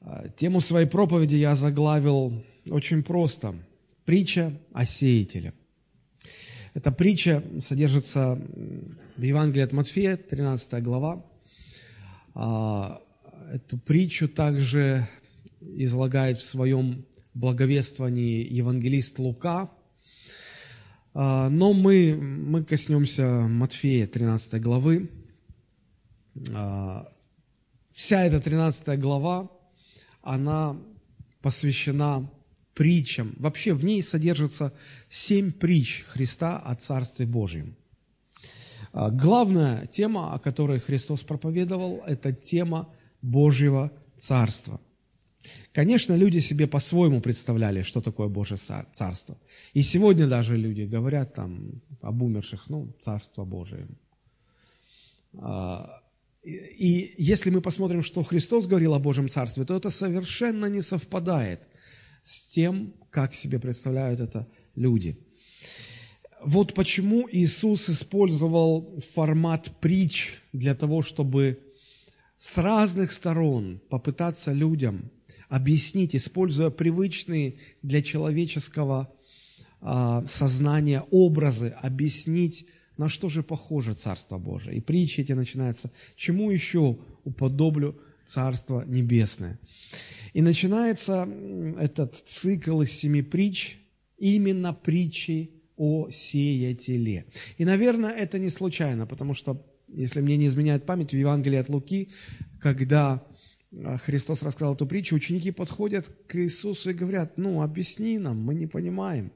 А, тему своей проповеди я заглавил очень просто. Притча о сеятеле. Эта притча содержится в Евангелии от Матфея, 13 глава. А, эту притчу также излагает в своем благовествовании евангелист Лука. А, но мы, мы коснемся Матфея, 13 главы. Вся эта 13 глава она посвящена притчам. Вообще в ней содержится семь притч Христа о Царстве Божьем. А, главная тема, о которой Христос проповедовал, это тема Божьего Царства. Конечно, люди себе по-своему представляли, что такое Божье Царство. И сегодня даже люди говорят там об умерших, ну, Царство Божие. И если мы посмотрим, что Христос говорил о Божьем Царстве, то это совершенно не совпадает с тем, как себе представляют это люди. Вот почему Иисус использовал формат притч для того, чтобы с разных сторон попытаться людям объяснить, используя привычные для человеческого а, сознания образы, объяснить на что же похоже Царство Божие? И притчи эти начинаются. Чему еще уподоблю Царство Небесное? И начинается этот цикл из семи притч именно притчи о сеятеле. И, наверное, это не случайно, потому что, если мне не изменяет память, в Евангелии от Луки, когда а, Христос рассказал эту притчу, ученики подходят к Иисусу и говорят, ну, объясни нам, мы не понимаем.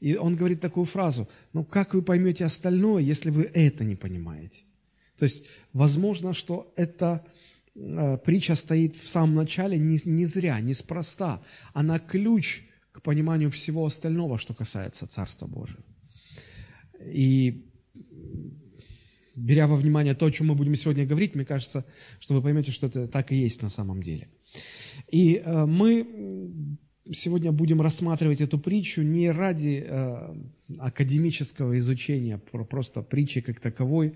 И он говорит такую фразу, ну как вы поймете остальное, если вы это не понимаете? То есть, возможно, что эта э, притча стоит в самом начале не, не зря, неспроста. Она ключ к пониманию всего остального, что касается Царства Божьего. И беря во внимание то, о чем мы будем сегодня говорить, мне кажется, что вы поймете, что это так и есть на самом деле. И э, мы сегодня будем рассматривать эту притчу не ради э, академического изучения, просто притчи как таковой,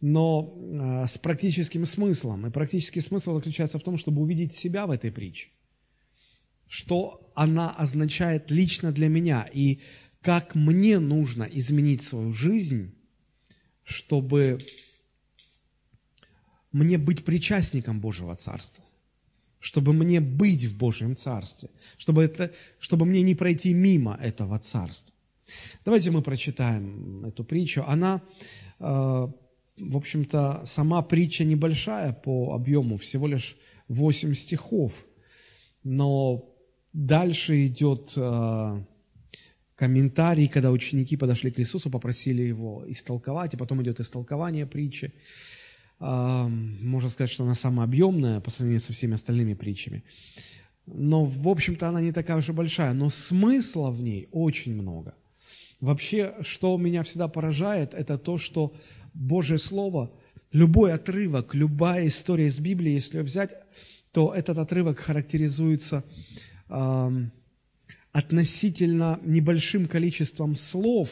но э, с практическим смыслом. И практический смысл заключается в том, чтобы увидеть себя в этой притче. Что она означает лично для меня и как мне нужно изменить свою жизнь, чтобы мне быть причастником Божьего Царства чтобы мне быть в Божьем Царстве, чтобы, это, чтобы мне не пройти мимо этого Царства. Давайте мы прочитаем эту притчу. Она, э, в общем-то, сама притча небольшая по объему, всего лишь 8 стихов, но дальше идет э, комментарий, когда ученики подошли к Иисусу, попросили его истолковать, и потом идет истолкование притчи можно сказать, что она самая объемная по сравнению со всеми остальными притчами. Но, в общем-то, она не такая уж и большая, но смысла в ней очень много. Вообще, что меня всегда поражает, это то, что Божье Слово, любой отрывок, любая история из Библии, если ее взять, то этот отрывок характеризуется э, относительно небольшим количеством слов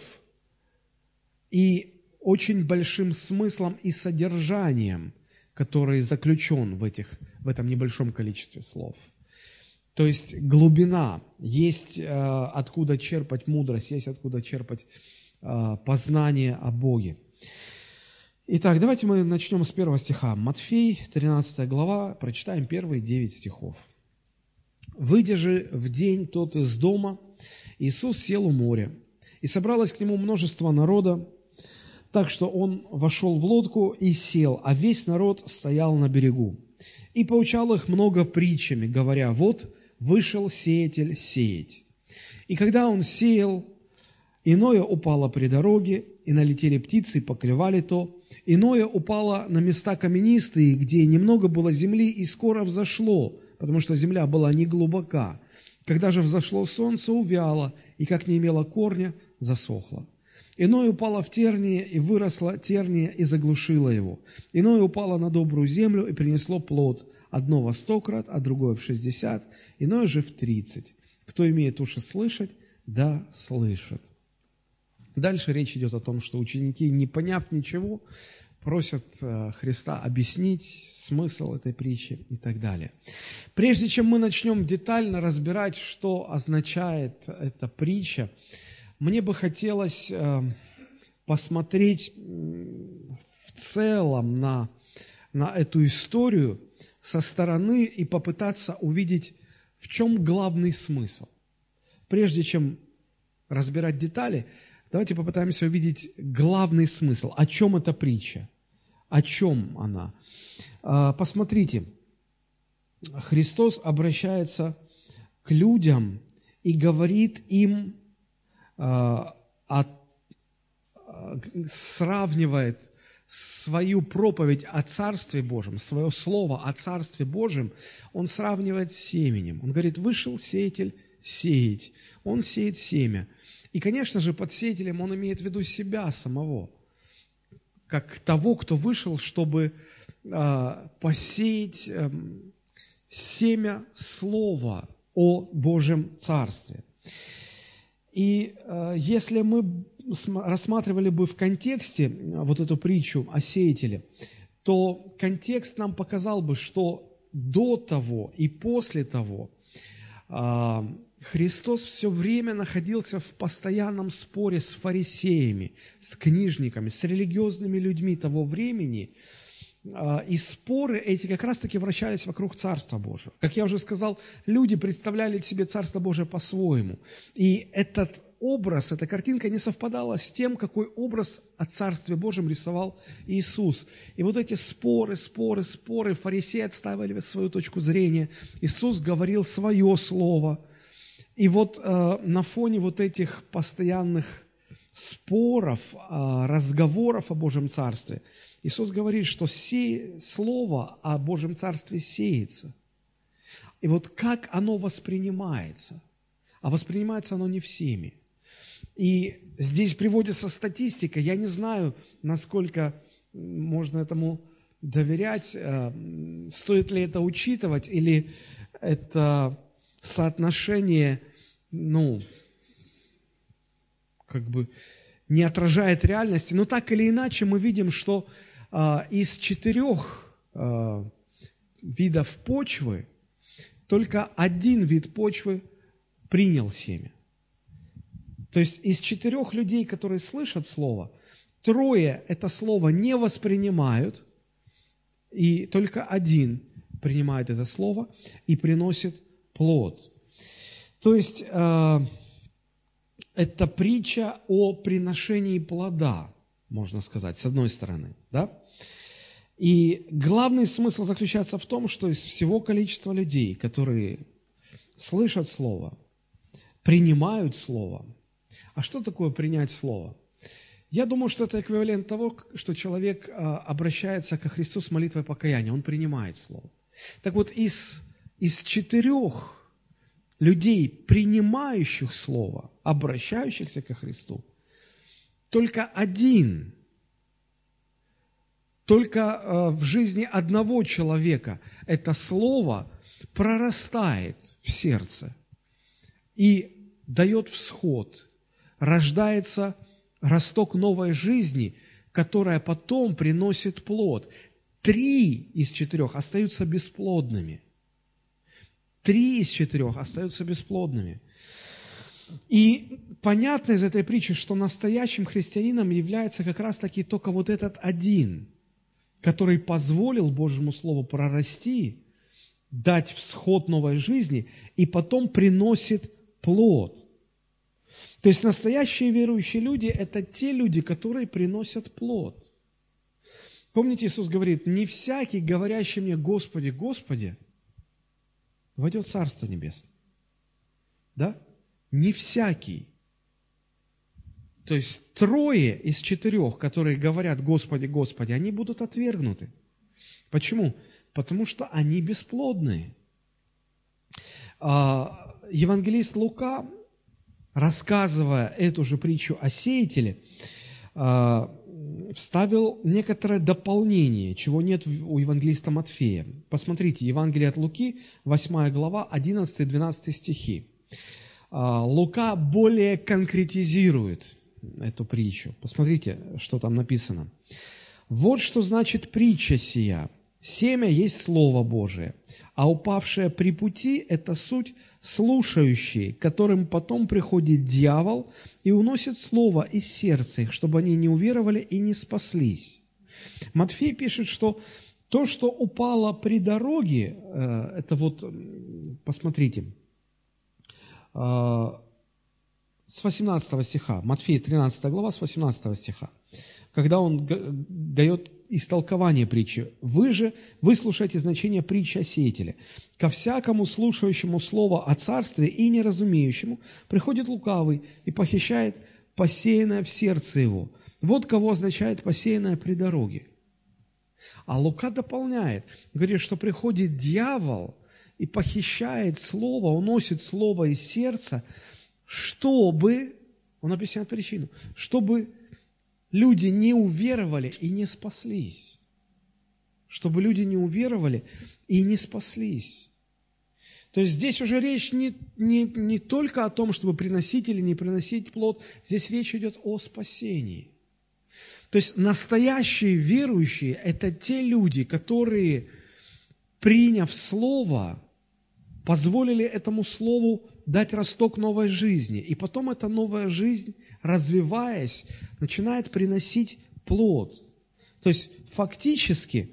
и очень большим смыслом и содержанием, который заключен в, этих, в этом небольшом количестве слов. То есть глубина, есть э, откуда черпать мудрость, есть откуда черпать э, познание о Боге. Итак, давайте мы начнем с первого стиха. Матфей, 13 глава, прочитаем первые девять стихов. «Выйдя же в день тот из дома, Иисус сел у моря, и собралось к нему множество народа, так что он вошел в лодку и сел, а весь народ стоял на берегу. И поучал их много притчами, говоря, вот вышел сеятель сеять. И когда он сеял, иное упало при дороге, и налетели птицы и поклевали то. Иное упало на места каменистые, где немного было земли, и скоро взошло, потому что земля была не глубока. Когда же взошло солнце, увяло, и как не имело корня, засохло. Иное упало в терние, и выросло терние, и заглушило его. Иное упало на добрую землю, и принесло плод, одно во сто крат, а другое в шестьдесят, иное же в тридцать. Кто имеет уши слышать, да слышит. Дальше речь идет о том, что ученики, не поняв ничего, просят э, Христа объяснить смысл этой притчи и так далее. Прежде чем мы начнем детально разбирать, что означает эта притча, мне бы хотелось э, посмотреть в целом на, на эту историю со стороны и попытаться увидеть, в чем главный смысл. Прежде чем разбирать детали, давайте попытаемся увидеть главный смысл. О чем эта притча? О чем она? А, посмотрите, Христос обращается к людям и говорит им, а, сравнивает свою проповедь о Царстве Божьем, свое слово о Царстве Божьем, он сравнивает с семенем. Он говорит, вышел сеятель сеять. Он сеет семя. И, конечно же, под сеятелем он имеет в виду себя самого, как того, кто вышел, чтобы э, посеять э, семя слова о Божьем Царстве. И э, если мы рассматривали бы в контексте э, вот эту притчу о сеятеле, то контекст нам показал бы, что до того и после того а, Христос все время находился в постоянном споре с фарисеями, с книжниками, с религиозными людьми того времени. И споры эти как раз-таки вращались вокруг Царства Божьего. Как я уже сказал, люди представляли себе Царство Божие по-своему. И этот образ, эта картинка не совпадала с тем, какой образ о Царстве Божьем рисовал Иисус. И вот эти споры, споры, споры, фарисеи отставили свою точку зрения, Иисус говорил свое слово. И вот э, на фоне вот этих постоянных споров, э, разговоров о Божьем Царстве, Иисус говорит, что се... слово о Божьем Царстве сеется. И вот как оно воспринимается? А воспринимается оно не всеми. И здесь приводится статистика. Я не знаю, насколько можно этому доверять, э, стоит ли это учитывать, или это соотношение, ну, как бы не отражает реальности. Но так или иначе мы видим, что а, из четырех а, видов почвы только один вид почвы принял семя. То есть из четырех людей, которые слышат Слово, трое это Слово не воспринимают, и только один принимает это Слово и приносит плод. То есть э, это притча о приношении плода, можно сказать, с одной стороны. Да? И главный смысл заключается в том, что из всего количества людей, которые слышат Слово, принимают Слово, а что такое принять Слово? Я думаю, что это эквивалент того, что человек а, обращается ко Христу с молитвой покаяния, он принимает Слово. Так вот, из, из четырех людей, принимающих Слово, обращающихся ко Христу, только один, только а, в жизни одного человека это Слово прорастает в сердце и дает всход – рождается росток новой жизни, которая потом приносит плод. Три из четырех остаются бесплодными. Три из четырех остаются бесплодными. И понятно из этой притчи, что настоящим христианином является как раз-таки только вот этот один, который позволил Божьему Слову прорасти, дать всход новой жизни и потом приносит плод – то есть настоящие верующие люди – это те люди, которые приносят плод. Помните, Иисус говорит, не всякий, говорящий мне, Господи, Господи, войдет в Царство Небесное. Да? Не всякий. То есть трое из четырех, которые говорят Господи, Господи, они будут отвергнуты. Почему? Потому что они бесплодные. А, евангелист Лука рассказывая эту же притчу о сеятеле, а, вставил некоторое дополнение, чего нет у евангелиста Матфея. Посмотрите, Евангелие от Луки, 8 глава, 11-12 стихи. А, Лука более конкретизирует эту притчу. Посмотрите, что там написано. Вот что значит притча сия. Семя есть Слово Божие, а упавшее при пути – это суть слушающие, которым потом приходит дьявол и уносит Слово из сердца их, чтобы они не уверовали и не спаслись. Матфей пишет, что то, что упало при дороге, э, это вот, посмотрите, э, с 18 стиха, Матфея 13 глава, с 18 стиха, когда он дает истолкование притчи. «Вы же выслушайте значение притчи о сеятеле. Ко всякому слушающему слово о царстве и неразумеющему приходит лукавый и похищает посеянное в сердце его. Вот кого означает посеянное при дороге». А Лука дополняет, говорит, что приходит дьявол и похищает слово, уносит слово из сердца – чтобы, он объясняет причину, чтобы люди не уверовали и не спаслись. Чтобы люди не уверовали и не спаслись. То есть здесь уже речь не, не, не только о том, чтобы приносить или не приносить плод, здесь речь идет о спасении. То есть настоящие верующие – это те люди, которые, приняв Слово, позволили этому Слову дать росток новой жизни. И потом эта новая жизнь, развиваясь, начинает приносить плод. То есть фактически,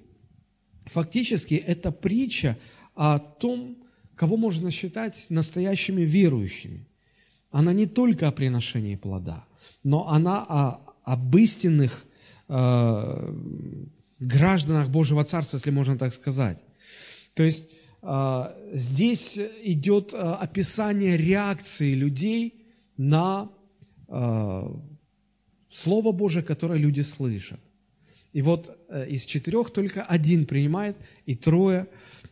фактически это притча о том, кого можно считать настоящими верующими. Она не только о приношении плода, но она о, об истинных э, гражданах Божьего Царства, если можно так сказать. То есть здесь идет а, описание реакции людей на а, Слово Божие, которое люди слышат. И вот э, из четырех только один принимает, и трое,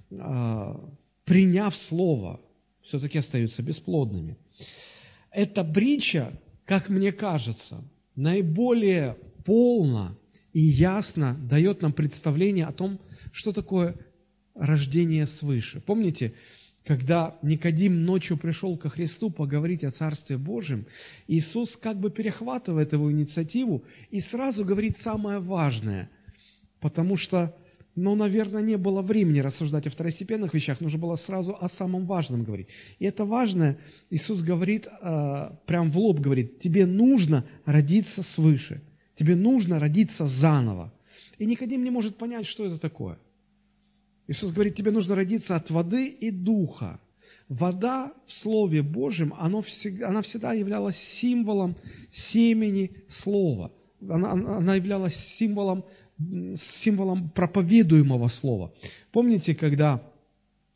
приняв Слово, все-таки остаются бесплодными. Эта притча, как мне кажется, наиболее полно и ясно дает нам представление о том, что такое рождение свыше. Помните, когда Никодим ночью пришел ко Христу поговорить о Царстве Божьем, Иисус как бы перехватывает его инициативу и сразу говорит самое важное, потому что, ну, наверное, не было времени рассуждать о второстепенных вещах, нужно было сразу о самом важном говорить. И это важное Иисус говорит, э, прям в лоб говорит, тебе нужно родиться свыше, тебе нужно родиться заново. И Никодим не может понять, что это такое – Иисус говорит, тебе нужно родиться от воды и духа. Вода в Слове Божьем, она всегда, она всегда являлась символом семени Слова. Она, она являлась символом, символом проповедуемого Слова. Помните, когда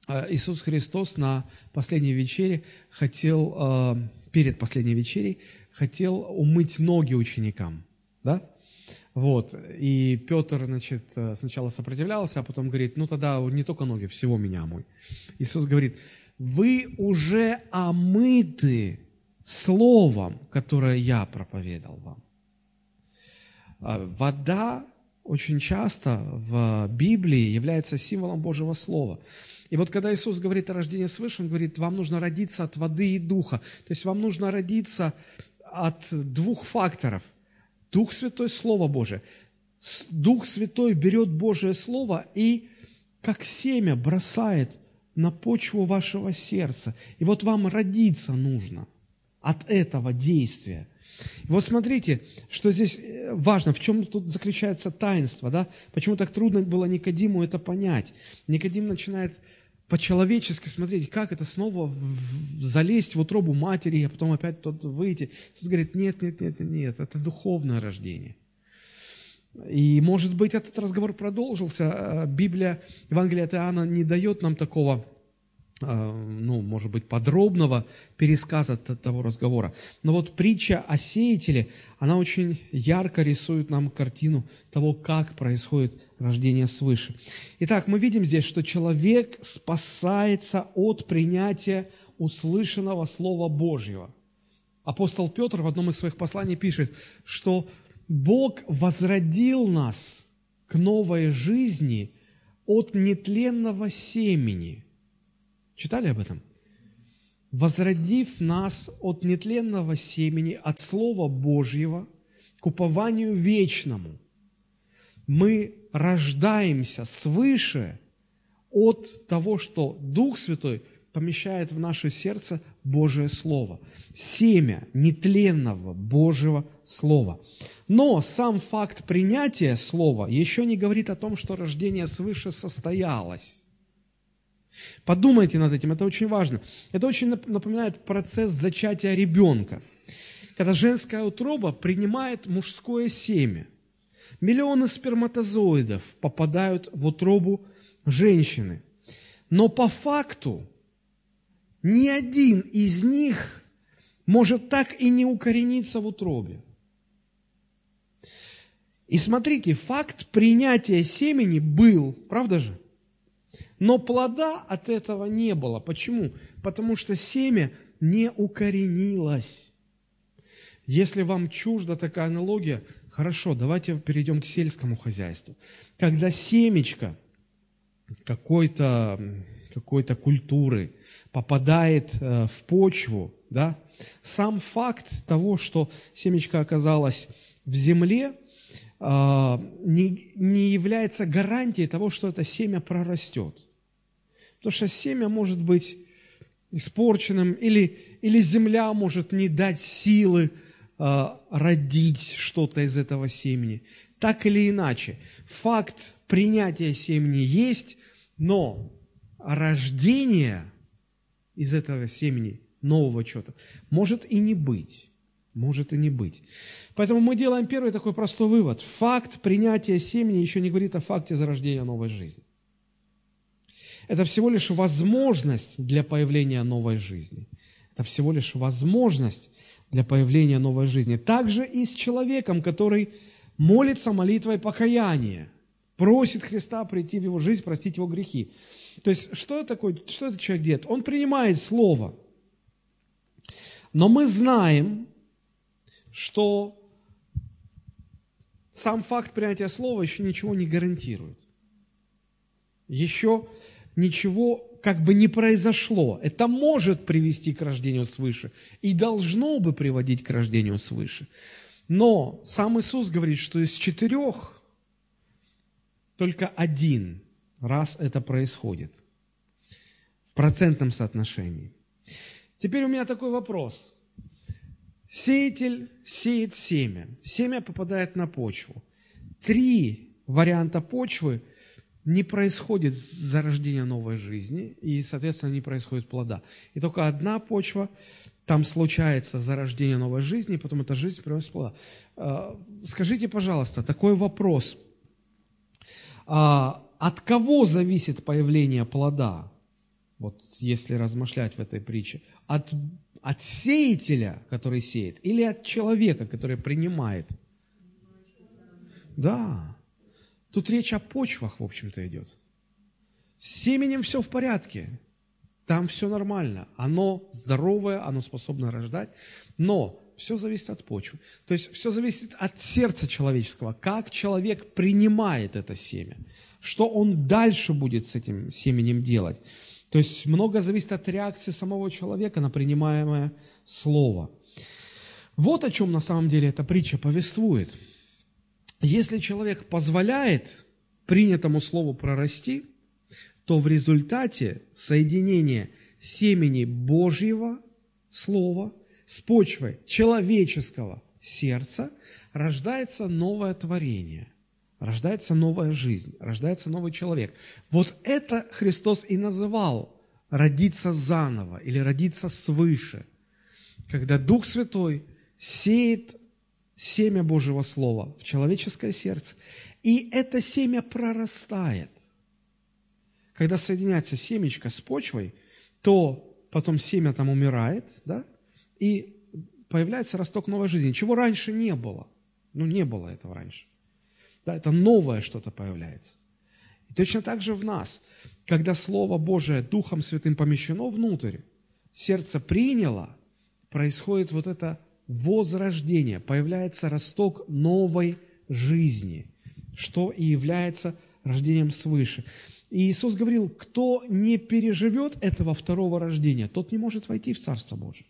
э, Иисус Христос на последней вечере хотел, э, перед последней вечерей, хотел умыть ноги ученикам, да? Вот. И Петр, значит, э, сначала сопротивлялся, а потом говорит, ну тогда не только ноги, всего меня мой. Иисус говорит, вы уже омыты словом, которое я проповедал вам. А вода очень часто в Библии является символом Божьего Слова. И вот когда Иисус говорит о рождении свыше, Он говорит, вам нужно родиться от воды и духа. То есть вам нужно родиться от двух факторов – Дух Святой – Слово Божие. Дух Святой берет Божие Слово и как семя бросает на почву вашего сердца. И вот вам родиться нужно от этого действия. И вот смотрите, что здесь э, важно, в чем тут заключается таинство, да? Почему так трудно было Никодиму это понять? Никодим начинает по-человечески смотреть, как это снова залезть в утробу матери, а потом опять тот выйти. Иисус говорит, нет, нет, нет, нет, это духовное рождение. И, может быть, этот разговор продолжился. А Библия, Евангелие от Иоанна не дает нам такого ну, может быть, подробного пересказа того разговора. Но вот притча о сеятеле, она очень ярко рисует нам картину того, как происходит рождение свыше. Итак, мы видим здесь, что человек спасается от принятия услышанного Слова Божьего. Апостол Петр в одном из своих посланий пишет, что Бог возродил нас к новой жизни от нетленного семени – Читали об этом? Возродив нас от нетленного семени, от Слова Божьего к упованию вечному. Мы рождаемся свыше от того, что Дух Святой помещает в наше сердце Божие Слово. Семя нетленного Божьего Слова. Но сам факт принятия Слова еще не говорит о том, что рождение свыше состоялось. Подумайте над этим, это очень важно. Это очень напоминает процесс зачатия ребенка. Когда женская утроба принимает мужское семя. Миллионы сперматозоидов попадают в утробу женщины. Но по факту ни один из них может так и не укорениться в утробе. И смотрите, факт принятия семени был, правда же? Но плода от этого не было. Почему? Потому что семя не укоренилось. Если вам чужда такая аналогия, хорошо, давайте перейдем к сельскому хозяйству. Когда семечко какой-то какой культуры попадает э, в почву, да, сам факт того, что семечко оказалось в земле, не, не является гарантией того, что это семя прорастет. Потому что семя может быть испорченным, или, или земля может не дать силы э, родить что-то из этого семени. Так или иначе, факт принятия семени есть, но рождение из этого семени нового чего-то может и не быть. Может и не быть. Поэтому мы делаем первый такой простой вывод. Факт принятия семени еще не говорит о факте зарождения новой жизни. Это всего лишь возможность для появления новой жизни. Это всего лишь возможность для появления новой жизни. Также и с человеком, который молится молитвой покаяния, просит Христа прийти в его жизнь, простить его грехи. То есть, что, такое, что этот человек делает? Он принимает Слово. Но мы знаем, что сам факт принятия Слова еще ничего не гарантирует. Еще ничего как бы не произошло. Это может привести к рождению свыше и должно бы приводить к рождению свыше. Но сам Иисус говорит, что из четырех только один раз это происходит в процентном соотношении. Теперь у меня такой вопрос. Сеятель сеет семя. Семя попадает на почву. Три варианта почвы не происходит зарождение новой жизни, и, соответственно, не происходит плода. И только одна почва, там случается зарождение новой жизни, и потом эта жизнь приносит плода. А, скажите, пожалуйста, такой вопрос. А, от кого зависит появление плода? Вот если размышлять в этой притче. От, от сеятеля, который сеет, или от человека, который принимает? Да. Тут речь о почвах, в общем-то, идет. С семенем все в порядке. Там все нормально. Оно здоровое, оно способно рождать. Но все зависит от почвы. То есть все зависит от сердца человеческого, как человек принимает это семя что он дальше будет с этим семенем делать. То есть много зависит от реакции самого человека на принимаемое слово. Вот о чем на самом деле эта притча повествует. Если человек позволяет принятому слову прорасти, то в результате соединения семени Божьего слова с почвой человеческого сердца рождается новое творение рождается новая жизнь, рождается новый человек. Вот это Христос и называл родиться заново или родиться свыше, когда Дух Святой сеет семя Божьего Слова в человеческое сердце, и это семя прорастает. Когда соединяется семечко с почвой, то потом семя там умирает, да, и появляется росток новой жизни, чего раньше не было. Ну, не было этого раньше. Да, это новое что-то появляется. И точно так же в нас, когда Слово Божие Духом Святым помещено внутрь, сердце приняло, происходит вот это возрождение, появляется росток новой жизни, что и является рождением свыше. И Иисус говорил, кто не переживет этого второго рождения, тот не может войти в Царство Божие.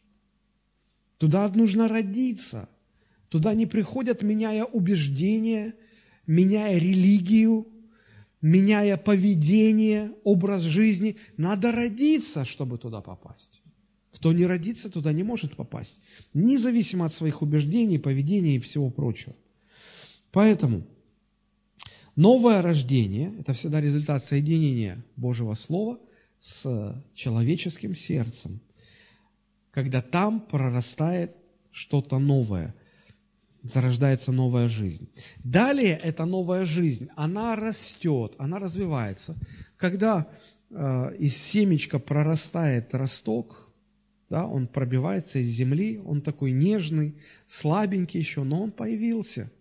Туда нужно родиться. Туда не приходят, меняя убеждения, меняя религию, меняя поведение, образ жизни. Надо родиться, чтобы туда попасть. Кто не родится, туда не может попасть. Независимо от своих убеждений, поведения и всего прочего. Поэтому новое рождение – это всегда результат соединения Божьего Слова с человеческим сердцем, когда там прорастает что-то новое, зарождается новая жизнь. Далее эта новая жизнь, она растет, она развивается. Когда э, из семечка прорастает росток, да, он пробивается из земли, он такой нежный, слабенький еще, но он появился.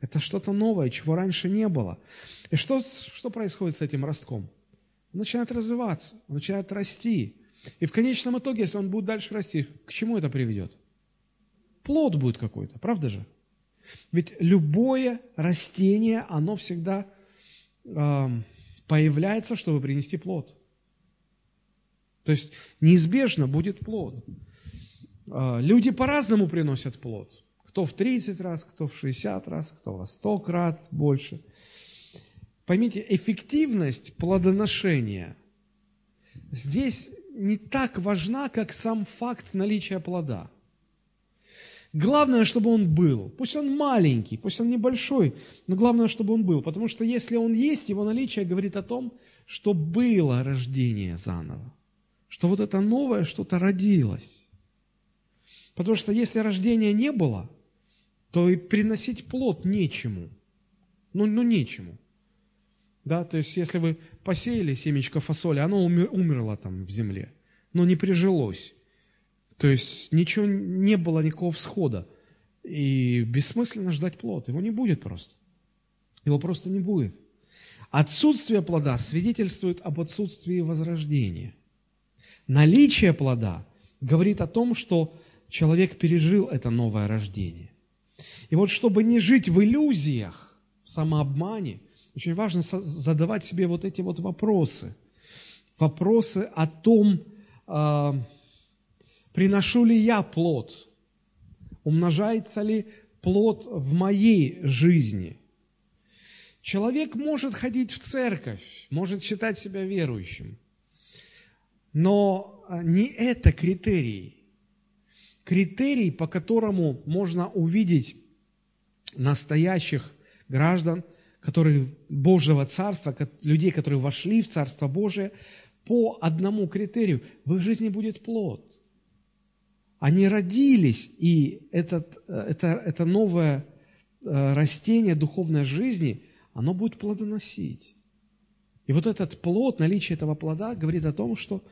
Это что-то новое, чего раньше не было. И что, что происходит с этим ростком? Он начинает развиваться, он начинает расти. И в конечном итоге, если он будет дальше расти, к чему это приведет? Плод будет какой-то, правда же? Ведь любое растение, оно всегда э, появляется, чтобы принести плод. То есть неизбежно будет плод. Э, люди по-разному приносят плод. Кто в 30 раз, кто в 60 раз, кто во 100 крат больше. Поймите, эффективность плодоношения здесь не так важна, как сам факт наличия плода – Главное, чтобы он был. Пусть он маленький, пусть он небольшой, но главное, чтобы он был. Потому что если он есть, его наличие говорит о том, что было рождение заново. Что вот это новое что-то родилось. Потому что если рождения не было, то и приносить плод нечему. Ну, ну нечему. Да, то есть, если вы посеяли семечко фасоли, оно умерло там в земле, но не прижилось. То есть ничего не было, никакого всхода. И бессмысленно ждать плод. Его не будет просто. Его просто не будет. Отсутствие плода свидетельствует об отсутствии возрождения. Наличие плода говорит о том, что человек пережил это новое рождение. И вот чтобы не жить в иллюзиях, в самообмане, очень важно задавать себе вот эти вот вопросы. Вопросы о том, а, Приношу ли я плод? Умножается ли плод в моей жизни? Человек может ходить в церковь, может считать себя верующим, но а, не это критерий. Критерий, по которому можно увидеть настоящих граждан, которые Божьего Царства, людей, которые вошли в Царство Божие, по одному критерию. В их жизни будет плод. Они родились, и этот, э, это, это новое э, растение духовной жизни, оно будет плодоносить. И вот этот плод, наличие этого плода говорит о том, что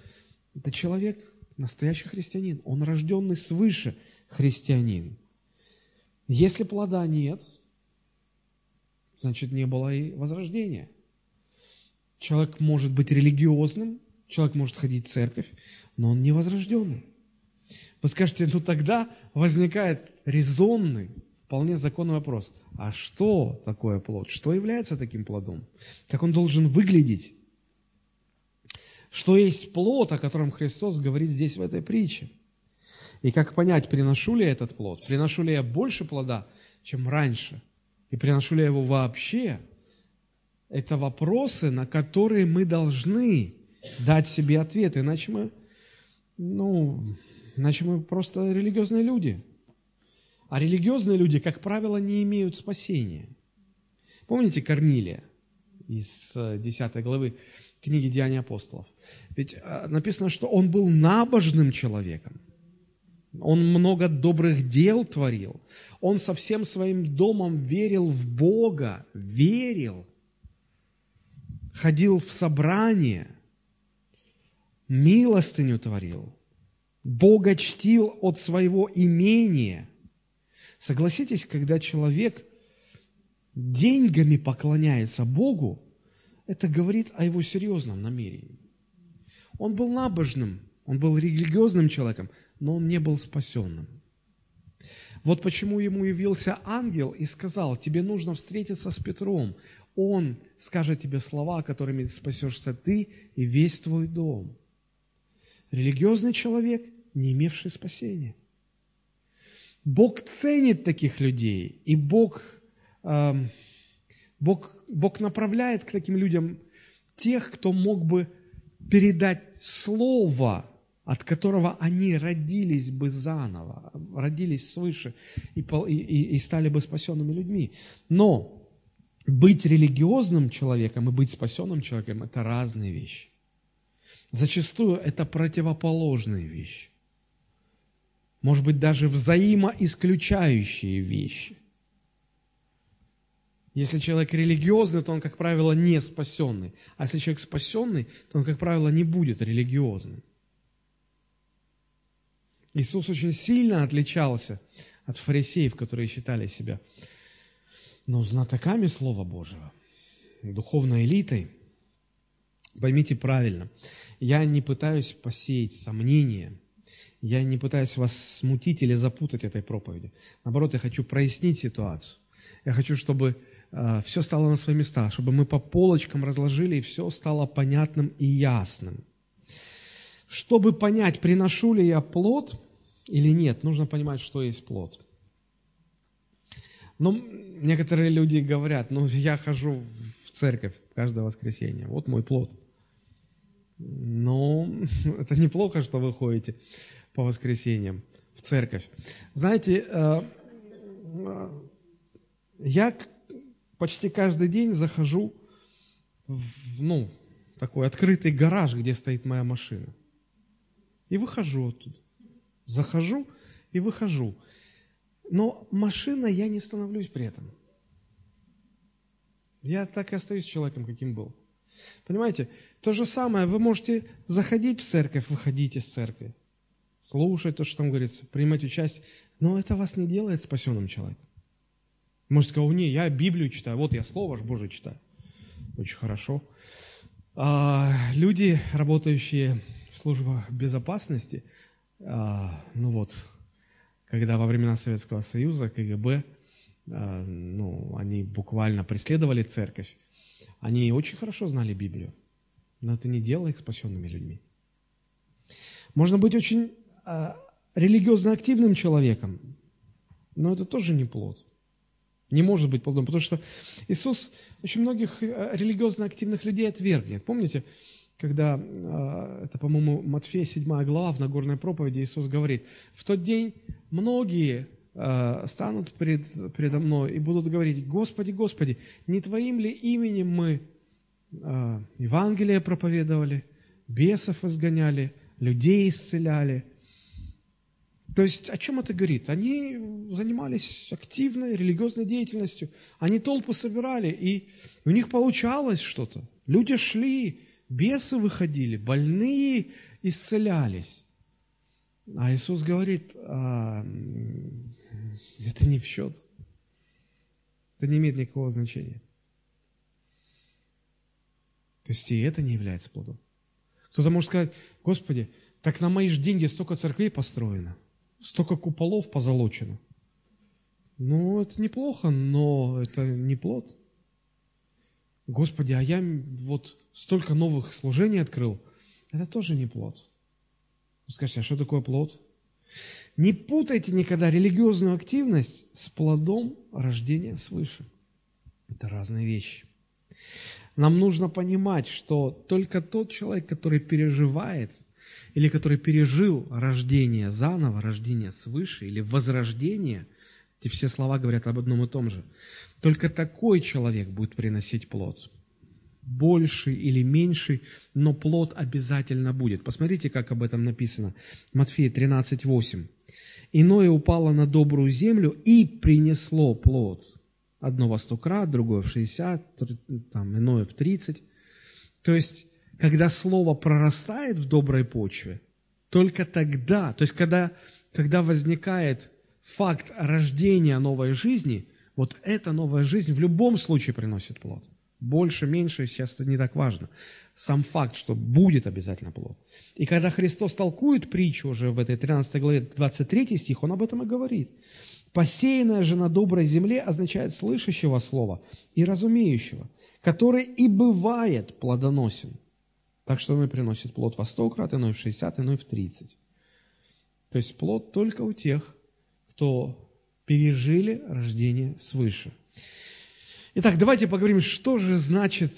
это человек, настоящий христианин, он рожденный свыше христианин. Если плода нет, значит, не было и возрождения. Человек может быть религиозным, человек может ходить в церковь, но он не возрожденный. Вы скажете, ну тогда возникает резонный, вполне законный вопрос. А что такое плод? Что является таким плодом? Как он должен выглядеть? Что есть плод, о котором Христос говорит здесь в этой притче? И как понять, приношу ли я этот плод? Приношу ли я больше плода, чем раньше? И приношу ли я его вообще? Это вопросы, на которые мы должны дать себе ответ, иначе мы, ну, Иначе мы просто религиозные люди. А религиозные люди, как правило, не имеют спасения. Помните Корнилия из 10 э, главы книги Деяний апостолов? Ведь э, написано, что он был набожным человеком. Он много добрых дел творил. Он со всем своим домом верил в Бога, верил, ходил в собрание, милостыню творил. Бога чтил от своего имения. Согласитесь, когда человек деньгами поклоняется Богу, это говорит о его серьезном намерении. Он был набожным, он был религиозным человеком, но он не был спасенным. Вот почему ему явился ангел и сказал, тебе нужно встретиться с Петром. Он скажет тебе слова, которыми спасешься ты и весь твой дом. Религиозный человек – не имевшие спасения. Бог ценит таких людей, и Бог э, Бог, Бог направляет к таким людям тех, кто мог бы передать слово, от которого они родились бы заново, родились свыше и, и, и стали бы спасенными людьми. Но быть религиозным человеком и быть спасенным человеком – это разные вещи. Зачастую это противоположные вещи. Может быть, даже взаимоисключающие вещи. Если человек религиозный, то он, как правило, не спасенный. А если человек спасенный, то он, как правило, не будет религиозным. Иисус очень сильно отличался от фарисеев, которые считали себя ну, знатоками Слова Божьего, духовной элитой. Поймите правильно, я не пытаюсь посеять сомнения, я не пытаюсь вас смутить или запутать этой проповеди. Наоборот, я хочу прояснить ситуацию. Я хочу, чтобы Э, все стало на свои места, чтобы мы по полочкам разложили, и все стало понятным и ясным. Чтобы понять, приношу ли я плод или нет, нужно понимать, что есть плод. Но некоторые люди говорят, ну, я хожу в церковь каждое воскресенье, вот мой плод. Ну, это неплохо, что вы ходите по воскресеньям в церковь. Знаете, э, э, я почти каждый день захожу в, ну, такой открытый гараж, где стоит моя машина. И выхожу оттуда. Захожу и выхожу. Но машина я не становлюсь при этом. Я так и остаюсь человеком, каким был. Понимаете, то же самое, вы можете заходить в церковь, выходить из церкви, слушать то, что там говорится, принимать участие, но это вас не делает спасенным человеком. Может сказать, не, я Библию читаю, вот я Слово Божие читаю. Очень хорошо. А, люди, работающие в службах безопасности, а, ну вот, когда во времена Советского Союза КГБ, а, ну, они буквально преследовали церковь, они очень хорошо знали Библию, но это не делало их спасенными людьми. Можно быть очень а, религиозно активным человеком, но это тоже не плод. Не может быть плодом, потому что Иисус очень многих э, религиозно активных людей отвергнет. Помните, когда, э, это, по-моему, Матфея 7 глава в Нагорной проповеди, Иисус говорит, в тот день многие э, станут пред, предо мной и будут говорить, Господи, Господи, не Твоим ли именем мы Евангелие проповедовали, бесов изгоняли, людей исцеляли – то есть о чем это говорит? Они занимались активной религиозной деятельностью, они толпы собирали, и у них получалось что-то. Люди шли, бесы выходили, больные исцелялись. А Иисус говорит, а, это не в счет. Это не имеет никакого значения. То есть и это не является плодом. Кто-то может сказать, Господи, так на мои же деньги столько церквей построено – столько куполов позолочено. Ну, это неплохо, но это не плод. Господи, а я вот столько новых служений открыл. Это тоже не плод. Вы скажете, а что такое плод? Не путайте никогда религиозную активность с плодом рождения свыше. Это разные вещи. Нам нужно понимать, что только тот человек, который переживает или который пережил рождение заново, рождение свыше или возрождение, эти все слова говорят об одном и том же, только такой человек будет приносить плод. Больший или меньший, но плод обязательно будет. Посмотрите, как об этом написано. Матфея 13, 8. «Иное упало на добрую землю и принесло плод. Одно во сто крат, другое в шестьдесят, там, иное в тридцать». То есть когда слово прорастает в доброй почве, только тогда, то есть когда, когда возникает факт рождения новой жизни, вот эта новая жизнь в любом случае приносит плод. Больше, меньше, сейчас это не так важно. Сам факт, что будет обязательно плод. И когда Христос толкует притчу уже в этой 13 главе, 23 стих, Он об этом и говорит. «Посеянная же на доброй земле означает слышащего слова и разумеющего, который и бывает плодоносен». Так что иной приносит плод во сто крат, иной в шестьдесят, иной в тридцать. То есть плод только у тех, кто пережили рождение свыше. Итак, давайте поговорим, что же значит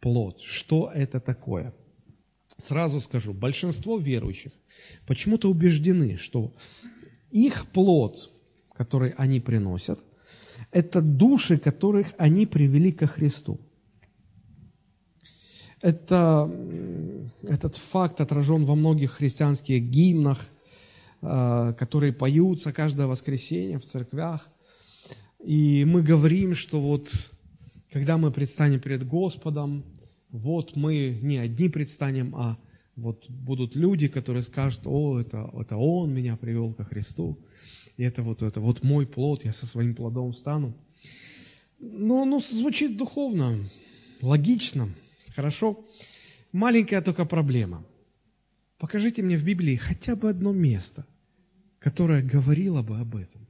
плод, что это такое. Сразу скажу, большинство верующих почему-то убеждены, что их плод, который они приносят, это души, которых они привели ко Христу. Это, этот факт отражен во многих христианских гимнах, э, которые поются каждое воскресенье в церквях. И мы говорим, что вот когда мы предстанем перед Господом, вот мы не одни предстанем, а вот будут люди, которые скажут, о, это, это Он меня привел ко Христу, и это вот, это вот мой плод, я со своим плодом встану. Но ну, звучит духовно, логично, хорошо. Маленькая только проблема. Покажите мне в Библии хотя бы одно место, которое говорило бы об этом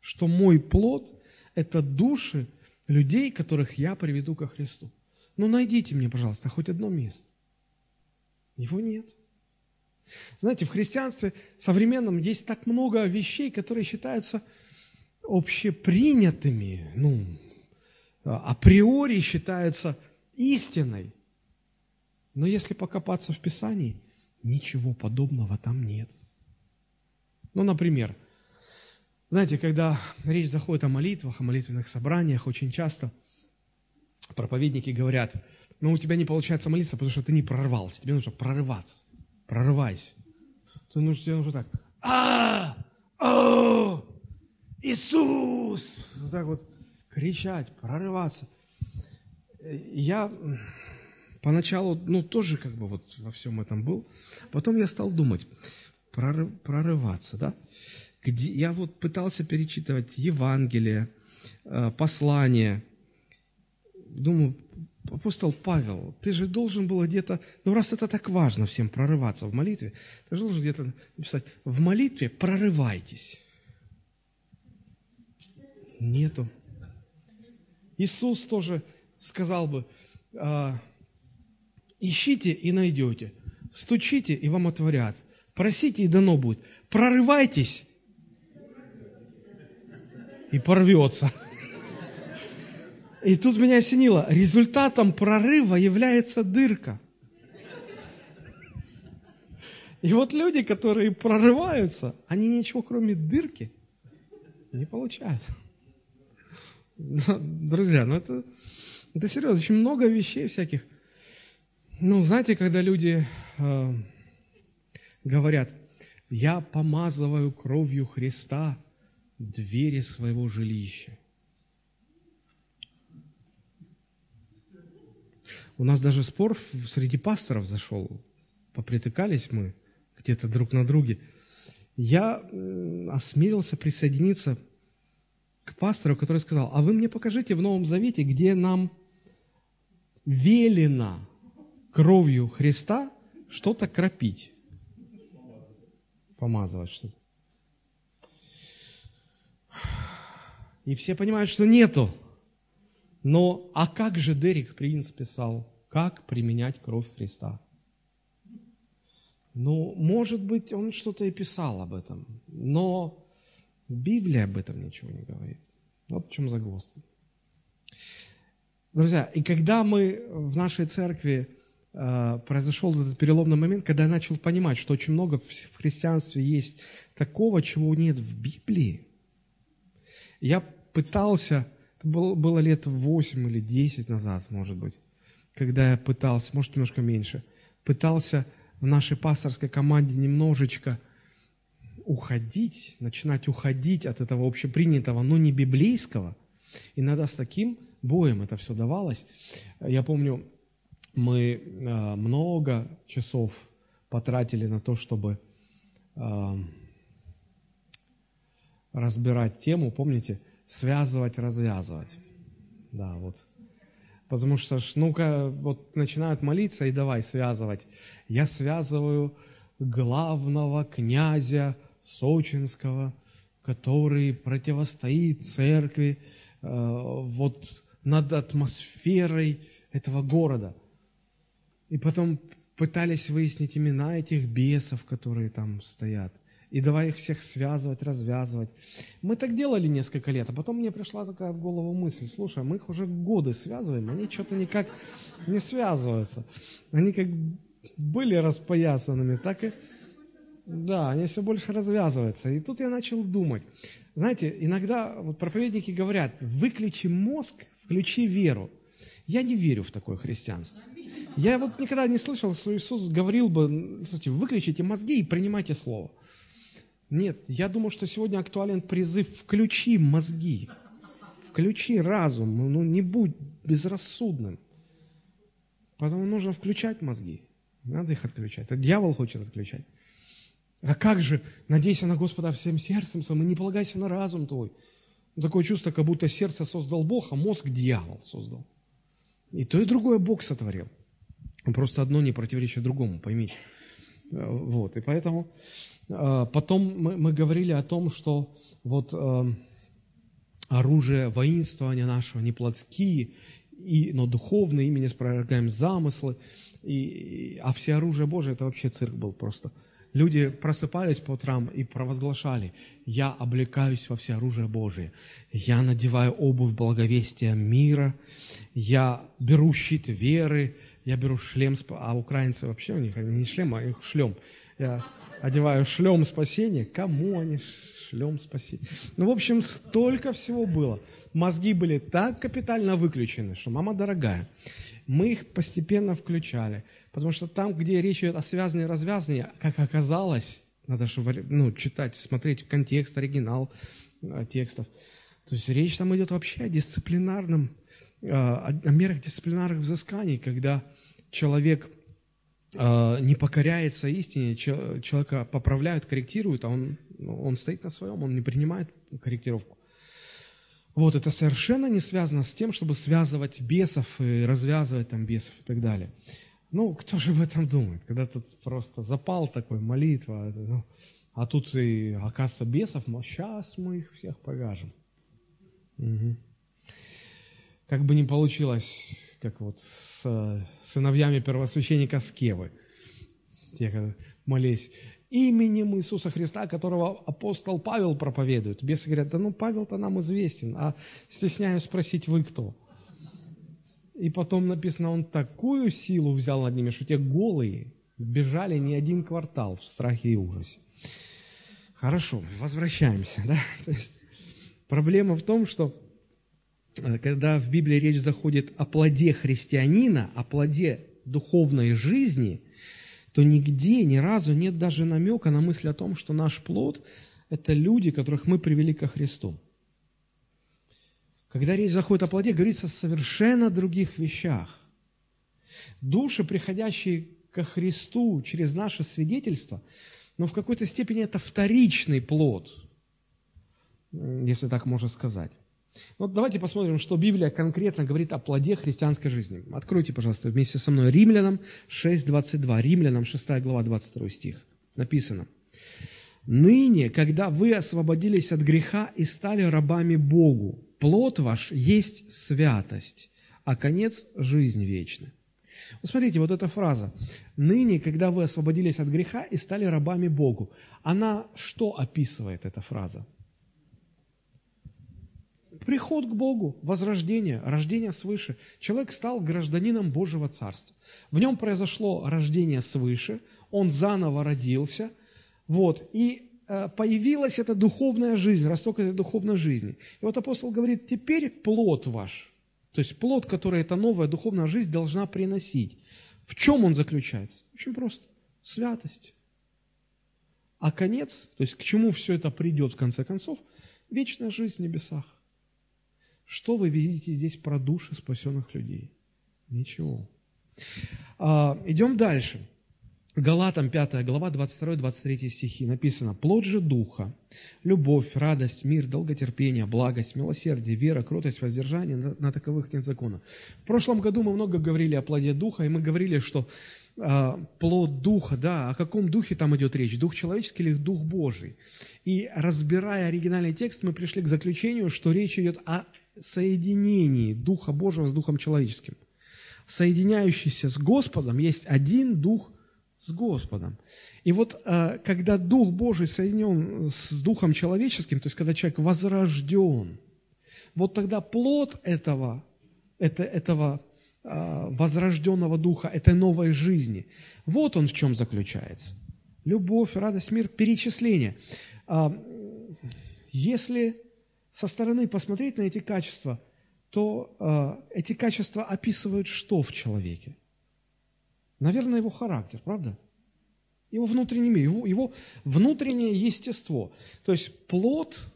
что мой плод – это души людей, которых я приведу ко Христу. Ну, найдите мне, пожалуйста, хоть одно место. Его нет. Знаете, в христианстве современном есть так много вещей, которые считаются общепринятыми, ну, априори считаются истиной. Но если покопаться в Писании, ничего подобного там нет. Ну, например, знаете, когда речь заходит о молитвах, о молитвенных собраниях, очень часто проповедники говорят, ну, у тебя не получается молиться, потому что ты не прорвался, тебе нужно прорываться, прорывайся. Ты нужно, тебе нужно так, а, о, Иисус, вот так вот кричать, прорываться. Я поначалу, ну, тоже как бы вот во всем этом был. Потом я стал думать, прорыв, прорываться, да? где я вот пытался перечитывать Евангелие, э, послание. Думаю, апостол Павел, ты же должен был где-то, ну раз это так важно всем прорываться в молитве, ты же должен где-то написать, в молитве прорывайтесь. Нету. Иисус тоже сказал бы, «А, ищите и найдете, стучите и вам отворят, просите и дано будет. Прорывайтесь и порвется. И тут меня осенило, результатом прорыва является дырка. И вот люди, которые прорываются, они ничего кроме дырки не получают. Друзья, ну это, это серьезно, очень много вещей всяких. Ну, знаете, когда люди э, говорят, я помазываю кровью Христа – двери своего жилища. У нас даже спор среди пасторов зашел. Попритыкались мы где-то друг на друге. Я осмелился присоединиться к пастору, который сказал, а вы мне покажите в Новом Завете, где нам велено кровью Христа что-то кропить, помазывать что-то. И все понимают, что нету. Но, а как же Дерек Принц писал, как применять кровь Христа? Ну, может быть, он что-то и писал об этом, но Библия об этом ничего не говорит. Вот в чем загвоздка. Друзья, и когда мы в нашей церкви э, произошел этот переломный момент, когда я начал понимать, что очень много в, христианстве есть такого, чего нет в Библии, я пытался, это было, было лет 8 или 10 назад, может быть, когда я пытался, может, немножко меньше, пытался в нашей пасторской команде немножечко уходить, начинать уходить от этого общепринятого, но не библейского. Иногда с таким боем это все давалось. Я помню, мы э, много часов потратили на то, чтобы э, разбирать тему, помните, связывать, развязывать. Да, вот. Потому что, ну-ка, вот начинают молиться и давай связывать. Я связываю главного князя Сочинского, который противостоит церкви, э, вот над атмосферой этого города. И потом пытались выяснить имена этих бесов, которые там стоят. и давай их всех связывать, развязывать. Мы так делали несколько лет, а потом мне пришла такая в голову мысль, слушай, мы их уже годы связываем, они что-то никак не связываются. Они как были распоясанными, так и... Да, они все больше развязываются. И тут я начал думать. Знаете, иногда вот проповедники говорят, выключи мозг, включи веру. Я не верю в такое христианство. Я вот никогда не слышал, что Иисус говорил бы, слушайте, выключите мозги и принимайте Слово. Нет, я думаю, что сегодня актуален призыв «включи мозги», «включи разум», ну не будь безрассудным. Поэтому нужно включать мозги. Надо их отключать. Это дьявол хочет отключать. А как же, надейся на Господа всем сердцем своим и не полагайся на разум твой. Ну, такое чувство, как будто сердце создал Бог, а мозг дьявол создал. И то, и другое Бог сотворил. Просто одно не противоречит другому, поймите. Э, вот, и поэтому э, потом мы, мы говорили о том, что вот э, оружие воинствования нашего не плотские, и, но духовные, ими не спровергаем замыслы, и, а все оружие Божие, это вообще цирк был просто. Люди просыпались по утрам и провозглашали, я облекаюсь во все оружие Божие, я надеваю обувь благовестия мира, я беру щит веры, я беру шлем, а украинцы вообще у них не шлем, а их шлем. Я одеваю шлем спасения. Кому они шлем спасения? Ну, в общем, столько всего было. Мозги были так капитально выключены, что мама дорогая. Мы их постепенно включали. Потому что там, где речь идет о связании и развязании, как оказалось, надо же ну, читать, смотреть контекст, оригинал э, текстов. То есть речь там идет вообще о дисциплинарном о, о мерах дисциплинарных взысканий, когда человек не покоряется истине, человека поправляют, корректируют, а он, ну, он стоит на своем, он не принимает корректировку. Вот, это совершенно не связано с тем, чтобы связывать бесов и развязывать там бесов и так далее. Ну, кто же об этом думает, когда тут просто запал такой, молитва, ну, а тут и, оказывается, бесов, но сейчас мы их всех повяжем. Угу как бы не получилось, как вот с сыновьями первосвященника Скевы. Те, молись, именем Иисуса Христа, которого апостол Павел проповедует. Бесы говорят, да ну Павел-то нам известен, а стесняюсь спросить, вы кто? И потом написано, он такую силу взял над ними, что те голые бежали не один квартал в страхе и ужасе. Хорошо, возвращаемся. Да? То есть, проблема в том, что Э, когда в Библии речь заходит о плоде христианина, о плоде духовной жизни, то нигде, ни разу нет даже намека на мысль о том, что наш плод – это люди, которых мы привели ко Христу. Когда речь заходит о плоде, говорится о совершенно других вещах. Души, приходящие ко Христу через наше свидетельство, но в какой-то степени это вторичный плод, если так можно сказать. Вот давайте посмотрим, что Библия конкретно говорит о плоде христианской жизни. Откройте, пожалуйста, вместе со мной Римлянам 6.22. Римлянам 6 глава 22 стих. Написано. «Ныне, когда вы освободились от греха и стали рабами Богу, плод ваш есть святость, а конец – жизнь вечная». Вот смотрите, вот эта фраза. «Ныне, когда вы освободились от греха и стали рабами Богу». Она что описывает, эта фраза? Приход к Богу, возрождение, рождение свыше. Человек стал гражданином Божьего Царства. В нем произошло рождение свыше, он заново родился, вот, и э, появилась эта духовная жизнь, росток этой духовной жизни. И вот апостол говорит, теперь плод ваш, то есть плод, который эта новая духовная жизнь должна приносить. В чем он заключается? Очень просто. Святость. А конец, то есть к чему все это придет в конце концов? Вечная жизнь в небесах. Что вы видите здесь про души спасенных людей? Ничего. А, идем дальше. Галатам 5 глава 22-23 стихи написано «Плод же Духа, любовь, радость, мир, долготерпение, благость, милосердие, вера, кротость, воздержание, на, на таковых нет закона». В прошлом году мы много говорили о плоде Духа, и мы говорили, что а, плод Духа, да, о каком Духе там идет речь, Дух человеческий или Дух Божий. И разбирая оригинальный текст, мы пришли к заключению, что речь идет о соединении Духа Божьего с Духом человеческим. Соединяющийся с Господом есть один Дух с Господом. И вот э, когда Дух Божий соединен с Духом человеческим, то есть когда человек возрожден, вот тогда плод этого, это, этого э, возрожденного Духа, этой новой жизни, вот он в чем заключается. Любовь, радость, мир, перечисление. А, если со стороны посмотреть на эти качества, то э, эти качества описывают что в человеке? Наверное, его характер, правда? Его внутренний мир, его, его внутреннее естество. То есть плод,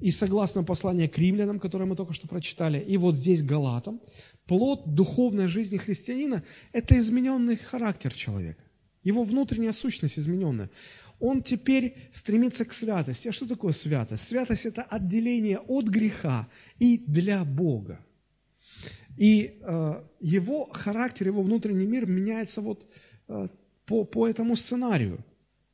и согласно посланию к римлянам, которое мы только что прочитали, и вот здесь Галатам, плод духовной жизни христианина – это измененный характер человека, его внутренняя сущность измененная. Он теперь стремится к святости. А что такое святость? Святость – это отделение от греха и для Бога. И э, его характер, его внутренний мир меняется вот э, по, по этому сценарию.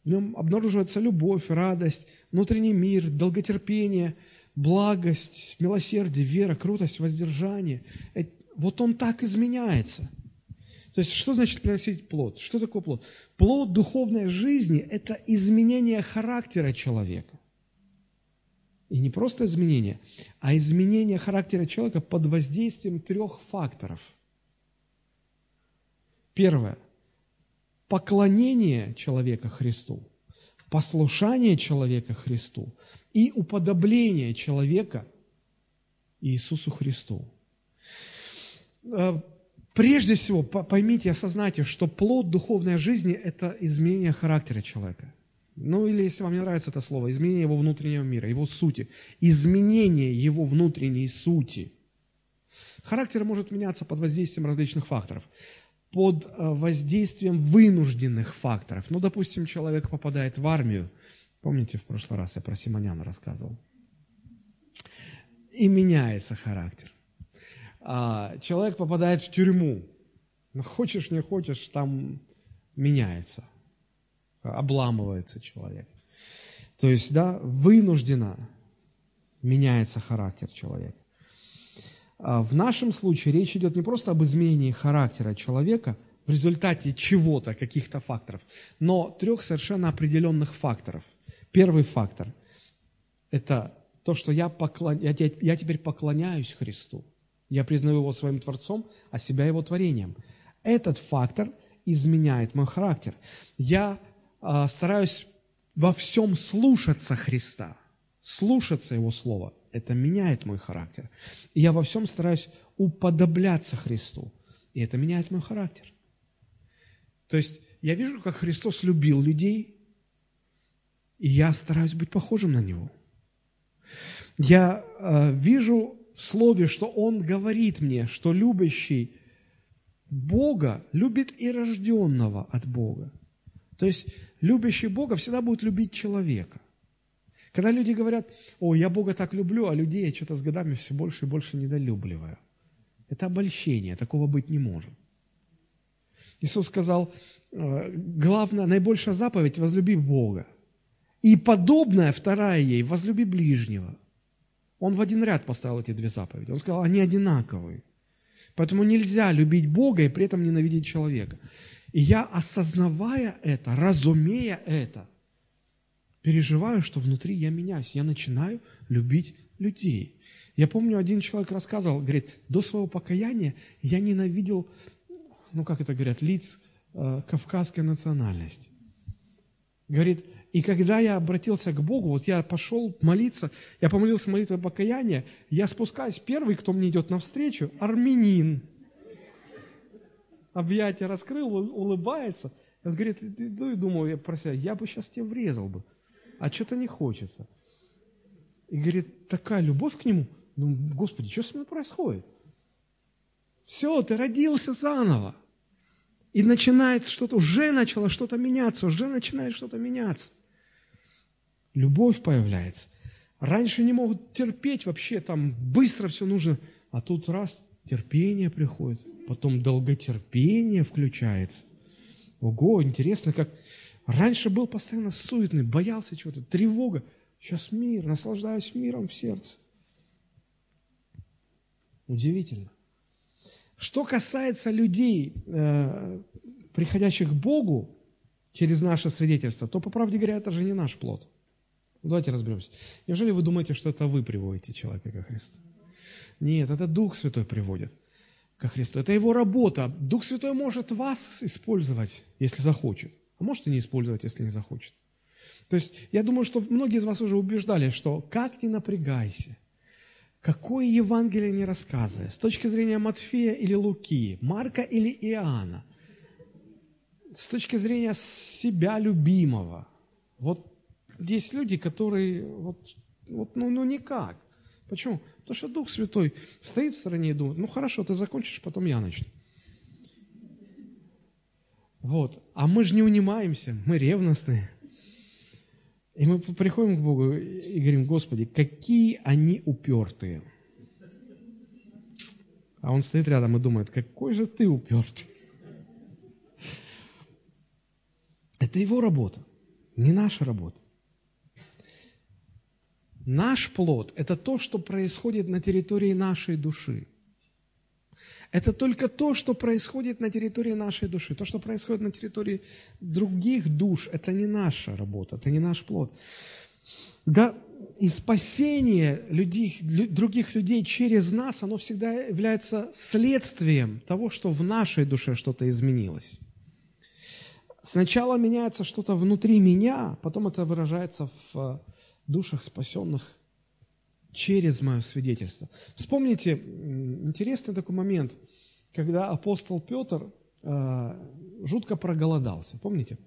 В нем обнаруживается любовь, радость, внутренний мир, долготерпение, благость, милосердие, вера, крутость, воздержание. Э, вот он так изменяется. То есть, что значит приносить плод? Что такое плод? Плод духовной жизни – это изменение характера человека. И не просто изменение, а изменение характера человека под воздействием трех факторов. Первое – поклонение человека Христу, послушание человека Христу и уподобление человека Иисусу Христу. Прежде всего, поймите, осознайте, что плод духовной жизни – это изменение характера человека – ну или, если вам не нравится это слово, изменение его внутреннего мира, его сути. Изменение его внутренней сути. Характер может меняться под воздействием различных факторов. Под э, воздействием вынужденных факторов. Ну, допустим, человек попадает в армию. Помните, в прошлый раз я про Симоняна рассказывал. И меняется характер. А, человек попадает в тюрьму. Ну, хочешь, не хочешь, там меняется обламывается человек. То есть, да, вынужденно меняется характер человека. А в нашем случае речь идет не просто об изменении характера человека в результате чего-то, каких-то факторов, но трех совершенно определенных факторов. Первый фактор – это то, что я, поклон... я теперь поклоняюсь Христу. Я признаю Его своим Творцом, а себя Его творением. Этот фактор изменяет мой характер. Я а, стараюсь во всем слушаться Христа, слушаться Его Слова. Это меняет мой характер. И я во всем стараюсь уподобляться Христу. И это меняет мой характер. То есть я вижу, как Христос любил людей, и я стараюсь быть похожим на Него. Я э, вижу в Слове, что Он говорит мне, что любящий Бога любит и рожденного от Бога. То есть любящий Бога всегда будет любить человека. Когда люди говорят, о, я Бога так люблю, а людей я что-то с годами все больше и больше недолюбливаю. Это обольщение, такого быть не может. Иисус сказал, «Э, главное, наибольшая заповедь – возлюби Бога. И подобная, вторая ей, возлюби ближнего. Он в один ряд поставил эти две заповеди. Он сказал, они одинаковые. Поэтому нельзя любить Бога и при этом ненавидеть человека. И я, осознавая это, разумея это, переживаю, что внутри я меняюсь. Я начинаю любить людей. Я помню, один человек рассказывал, говорит, до своего покаяния я ненавидел, ну как это говорят, лиц э, кавказской национальности. Говорит, и когда я обратился к Богу, вот я пошел молиться, я помолился молитвой покаяния, я спускаюсь, первый, кто мне идет навстречу, армянин объятия раскрыл, улыбается. Он говорит, иду и думаю я про себя, я бы сейчас тебе врезал бы, а что-то не хочется. И говорит, такая любовь к нему, ну, Господи, что с мной происходит? Все, ты родился заново. И начинает что-то, уже начало что-то меняться, уже начинает что-то меняться. Любовь появляется. Раньше не могут терпеть вообще, там быстро все нужно, а тут раз, терпение приходит потом долготерпение включается. Ого, интересно, как раньше был постоянно суетный, боялся чего-то, тревога. Сейчас мир, наслаждаюсь миром в сердце. Удивительно. Что касается людей, э, приходящих к Богу, через наше свидетельство, то, по правде говоря, это же не наш плод. Давайте разберемся. Неужели вы думаете, что это вы приводите человека ко Христу? Нет, это Дух Святой приводит ко Христу. Это Его работа. Дух Святой может вас использовать, если захочет. А может и не использовать, если не захочет. То есть я думаю, что многие из вас уже убеждали, что как ни напрягайся, какое Евангелие не рассказывай, с точки зрения Матфея или Луки, Марка или Иоанна, с точки зрения себя любимого, вот есть люди, которые вот, вот ну, ну никак. Почему? Потому что Дух Святой стоит в стороне и думает, ну хорошо, ты закончишь, потом я начну. Вот. А мы же не унимаемся, мы ревностные. И мы приходим к Богу и говорим, Господи, какие они упертые. А он стоит рядом и думает, какой же ты упертый. Это его работа, не наша работа. Наш плод – это то, что происходит на территории нашей души. Это только то, что происходит на территории нашей души. То, что происходит на территории других душ, это не наша работа, это не наш плод. Да, и спасение людей, других людей через нас, оно всегда является следствием того, что в нашей душе что-то изменилось. Сначала меняется что-то внутри меня, потом это выражается в душах спасенных через мое свидетельство. Вспомните интересный такой момент, когда апостол Петр э, жутко проголодался. Помните?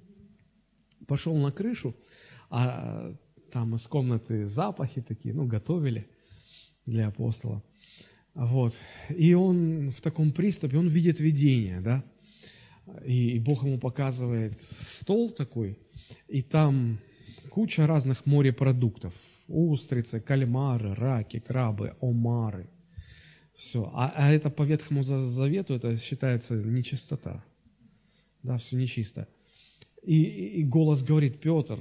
Пошел на крышу, а там из комнаты запахи такие, ну, готовили для апостола. Вот. И он в таком приступе, он видит видение, да, и Бог ему показывает стол такой, и там куча разных морепродуктов. Устрицы, кальмары, раки, крабы, омары. Все. А, а это по Ветхому Завету, это считается нечистота. Да, все нечисто. И, и голос говорит, Петр,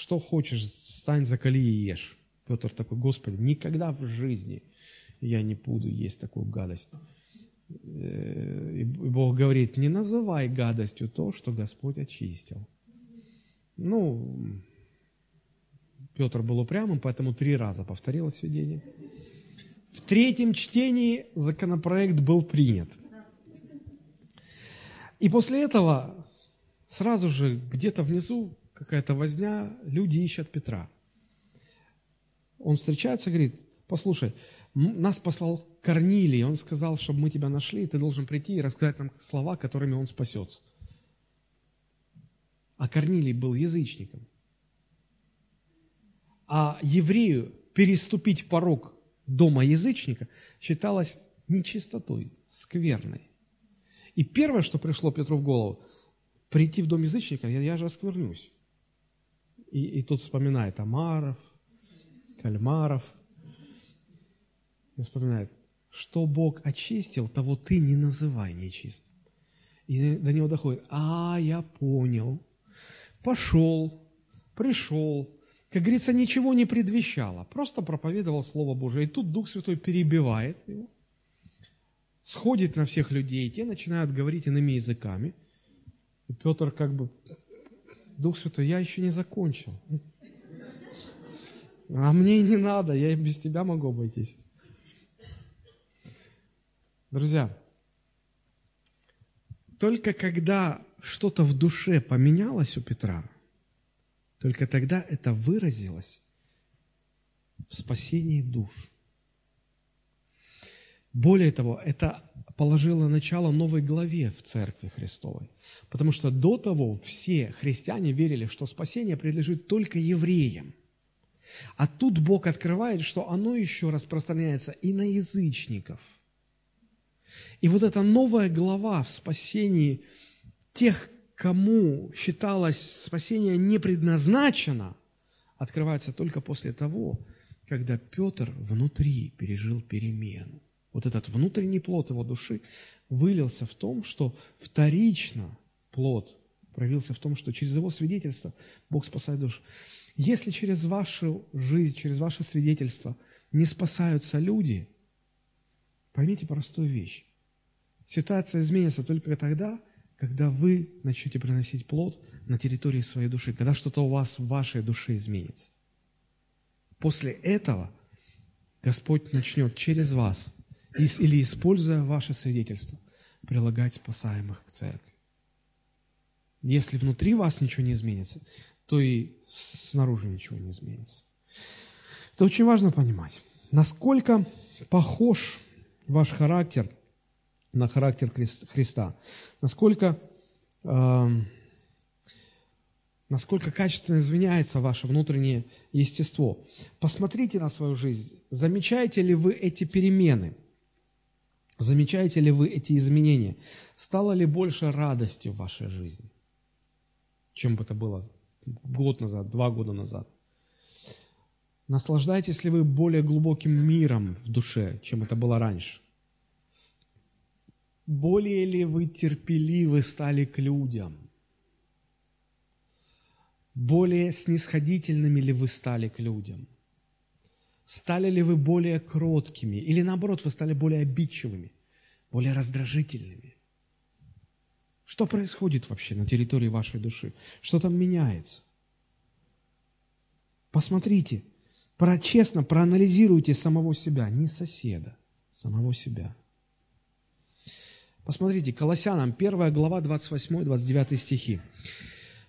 что хочешь, встань, закали и ешь. Петр такой, Господи, никогда в жизни я не буду есть такую гадость. Э, и Бог говорит, не называй гадостью то, что Господь очистил. Ну, Петр был упрямым, поэтому три раза повторилось видение. В третьем чтении законопроект был принят. И после этого сразу же где-то внизу какая-то возня, люди ищут Петра. Он встречается говорит, послушай, нас послал Корнилий, он сказал, чтобы мы тебя нашли, и ты должен прийти и рассказать нам слова, которыми он спасется. А Корнилий был язычником. А еврею переступить порог дома язычника считалось нечистотой, скверной. И первое, что пришло Петру в голову, прийти в дом язычника, я, я же осквернюсь. И, и тут вспоминает Амаров, Кальмаров. И вспоминает, что Бог очистил, того ты не называй нечистым. И до него доходит, а, я понял, пошел, пришел, как говорится, ничего не предвещало, просто проповедовал Слово Божие. И тут Дух Святой перебивает его, сходит на всех людей, те начинают говорить иными языками. И Петр как бы, Дух Святой, я еще не закончил. А мне и не надо, я и без тебя могу обойтись. Друзья, только когда что-то в душе поменялось у Петра, только тогда это выразилось в спасении душ. Более того, это положило начало новой главе в Церкви Христовой. Потому что до того все христиане верили, что спасение принадлежит только евреям. А тут Бог открывает, что оно еще распространяется и на язычников. И вот эта новая глава в спасении тех, кому считалось спасение не предназначено, открывается только после того, когда Петр внутри пережил перемену. Вот этот внутренний плод его души вылился в том, что вторично плод проявился в том, что через его свидетельство Бог спасает душу. Если через вашу жизнь, через ваше свидетельство не спасаются люди, поймите простую вещь. Ситуация изменится только тогда, когда вы начнете приносить плод на территории своей души, когда что-то у вас в вашей душе изменится. После этого Господь начнет через вас или используя ваше свидетельство прилагать спасаемых к церкви. Если внутри вас ничего не изменится, то и снаружи ничего не изменится. Это очень важно понимать, насколько похож ваш характер на характер Христа, насколько, э, насколько качественно изменяется ваше внутреннее естество. Посмотрите на свою жизнь, замечаете ли вы эти перемены, замечаете ли вы эти изменения, стало ли больше радости в вашей жизни, чем бы это было год назад, два года назад. Наслаждаетесь ли вы более глубоким миром в душе, чем это было раньше? Более ли вы терпеливы стали к людям? Более снисходительными ли вы стали к людям? Стали ли вы более кроткими? Или наоборот, вы стали более обидчивыми, более раздражительными? Что происходит вообще на территории вашей души? Что там меняется? Посмотрите – про, честно проанализируйте самого себя, не соседа, самого себя. Посмотрите, Колоссянам 1 глава 28-29 стихи.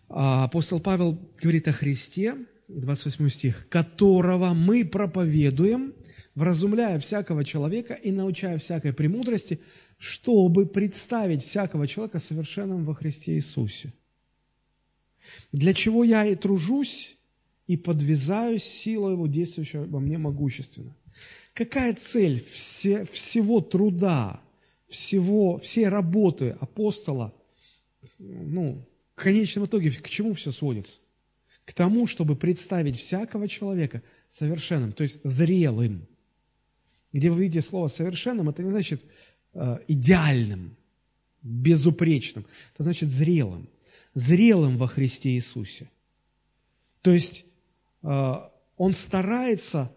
А, апостол Павел говорит о Христе, 28 стих, «которого мы проповедуем, вразумляя всякого человека и научая всякой премудрости, чтобы представить всякого человека совершенным во Христе Иисусе». Для чего я и тружусь, и подвязаюсь силой его, действующего во мне могущественно. Какая цель все, всего труда, всего, всей работы апостола, ну, в конечном итоге к чему все сводится? К тому, чтобы представить всякого человека совершенным, то есть зрелым. Где вы видите слово совершенным, это не значит э, идеальным, безупречным, это значит зрелым. Зрелым во Христе Иисусе. То есть Э, он старается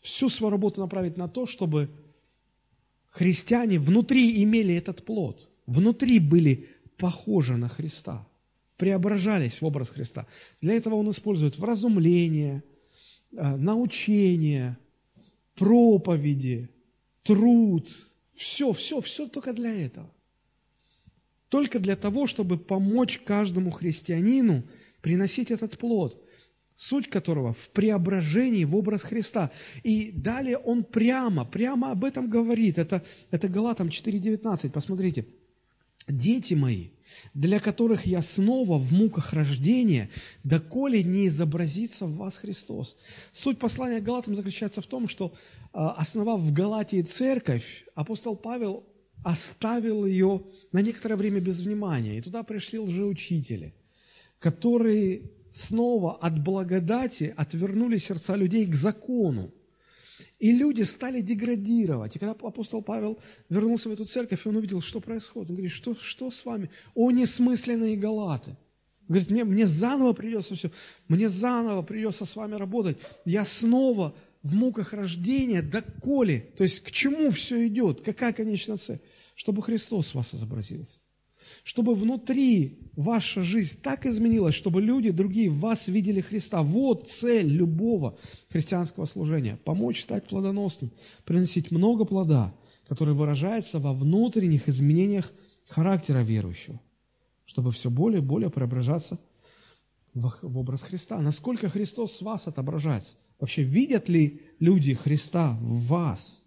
всю свою работу направить на то, чтобы христиане внутри имели этот плод, внутри были похожи на Христа, преображались в образ Христа. Для этого он использует вразумление, э, научение, проповеди, труд, все, все, все только для этого. Только для того, чтобы помочь каждому христианину приносить этот плод – суть которого в преображении в образ Христа. И далее он прямо, прямо об этом говорит. Это, это Галатам 4.19, посмотрите. «Дети мои, для которых я снова в муках рождения, доколе не изобразится в вас Христос». Суть послания Галатам заключается в том, что, а, основав в Галатии церковь, апостол Павел оставил ее на некоторое время без внимания, и туда пришли лжеучители, которые снова от благодати отвернули сердца людей к закону. И люди стали деградировать. И когда апостол Павел вернулся в эту церковь, он увидел, что происходит. Он говорит, что, что с вами? О, несмысленные галаты. Он говорит, мне, мне заново придется все, мне заново придется с вами работать. Я снова в муках рождения, доколе. То есть к чему все идет? Какая конечная цель? Чтобы Христос вас изобразился чтобы внутри ваша жизнь так изменилась, чтобы люди другие в вас видели Христа. Вот цель любого христианского служения – помочь стать плодоносным, приносить много плода, который выражается во внутренних изменениях характера верующего, чтобы все более и более преображаться в образ Христа. Насколько Христос в вас отображается? Вообще, видят ли люди Христа в вас,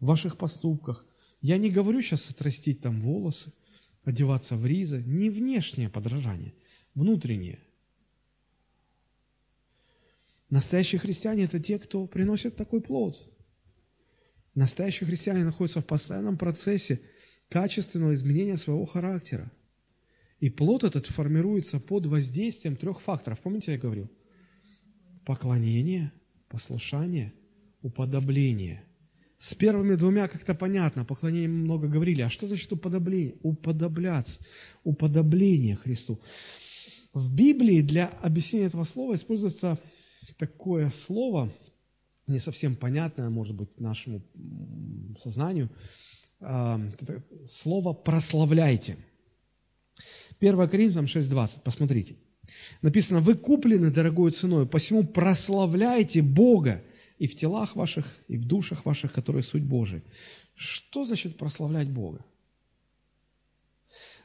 в ваших поступках? Я не говорю сейчас отрастить там волосы, одеваться в ризы, не внешнее подражание, внутреннее. Настоящие христиане – это те, кто приносит такой плод. Настоящие христиане находятся в постоянном процессе качественного изменения своего характера. И плод этот формируется под воздействием трех факторов. Помните, я говорил? Поклонение, послушание, уподобление – с первыми двумя как-то понятно, поклонение много говорили. А что значит уподобление? Уподобляться, уподобление Христу. В Библии для объяснения этого слова используется такое слово, не совсем понятное, может быть, нашему сознанию. А, слово «прославляйте». 1 Коринфянам 6.20, посмотрите. Написано, вы куплены дорогой ценой, посему прославляйте Бога и в телах ваших, и в душах ваших, которые суть Божия. Что значит прославлять Бога?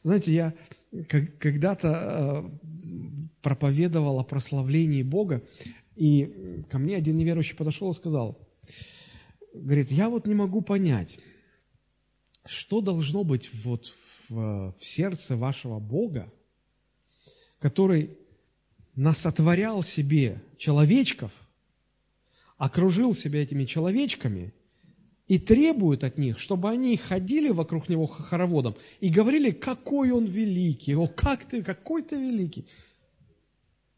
Знаете, я когда-то э, проповедовал о прославлении Бога, и ко мне один неверующий подошел и сказал, говорит, я вот не могу понять, что должно быть вот в, в сердце вашего Бога, который насотворял себе человечков, окружил себя этими человечками и требует от них, чтобы они ходили вокруг него хороводом и говорили, какой он великий, о, как ты, какой ты великий.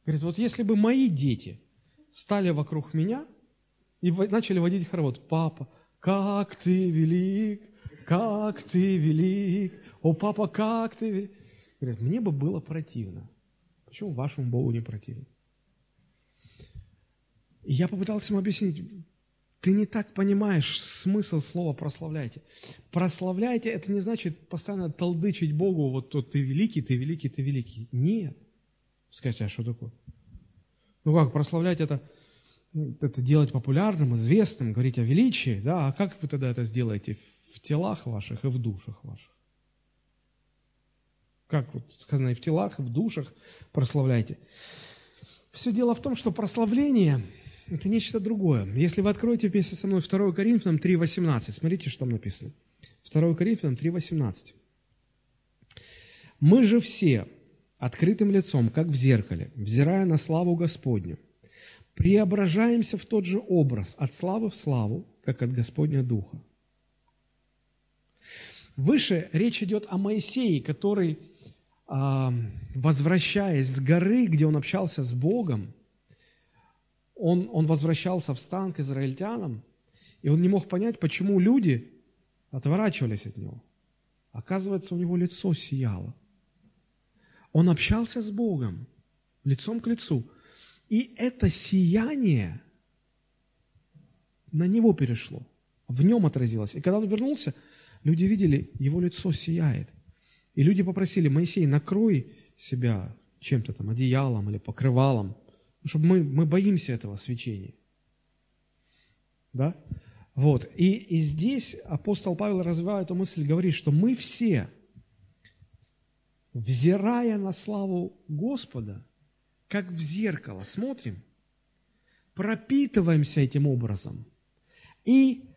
Говорит, вот если бы мои дети стали вокруг меня и начали водить хоровод, папа, как ты велик, как ты велик, о, папа, как ты велик. Говорит, мне бы было противно. Почему вашему Богу не противно? Я попытался ему объяснить, ты не так понимаешь смысл слова «прославляйте». «Прославляйте» – это не значит постоянно толдычить Богу, вот тут ты великий, ты великий, ты великий. Нет. Скажите, а что такое? Ну как, прославлять это, это делать популярным, известным, говорить о величии, да? А как вы тогда это сделаете в телах ваших и в душах ваших? Как вот сказано, и в телах, и в душах прославляйте. Все дело в том, что прославление – это нечто другое. Если вы откроете вместе со мной 2 Коринфянам 3.18, смотрите, что там написано. 2 Коринфянам 3.18. «Мы же все открытым лицом, как в зеркале, взирая на славу Господню, преображаемся в тот же образ, от славы в славу, как от Господня Духа». Выше речь идет о Моисее, который, а, возвращаясь с горы, где он общался с Богом, он, он возвращался в стан к израильтянам, и он не мог понять, почему люди отворачивались от него. Оказывается, у него лицо сияло. Он общался с Богом лицом к лицу. И это сияние на него перешло, в нем отразилось. И когда он вернулся, люди видели, его лицо сияет. И люди попросили, Моисей, накрой себя чем-то там, одеялом или покрывалом – чтобы мы, мы боимся этого свечения. Да? Вот. И, и здесь апостол Павел, развивая эту мысль, говорит, что мы все, взирая на славу Господа, как в зеркало смотрим, пропитываемся этим образом и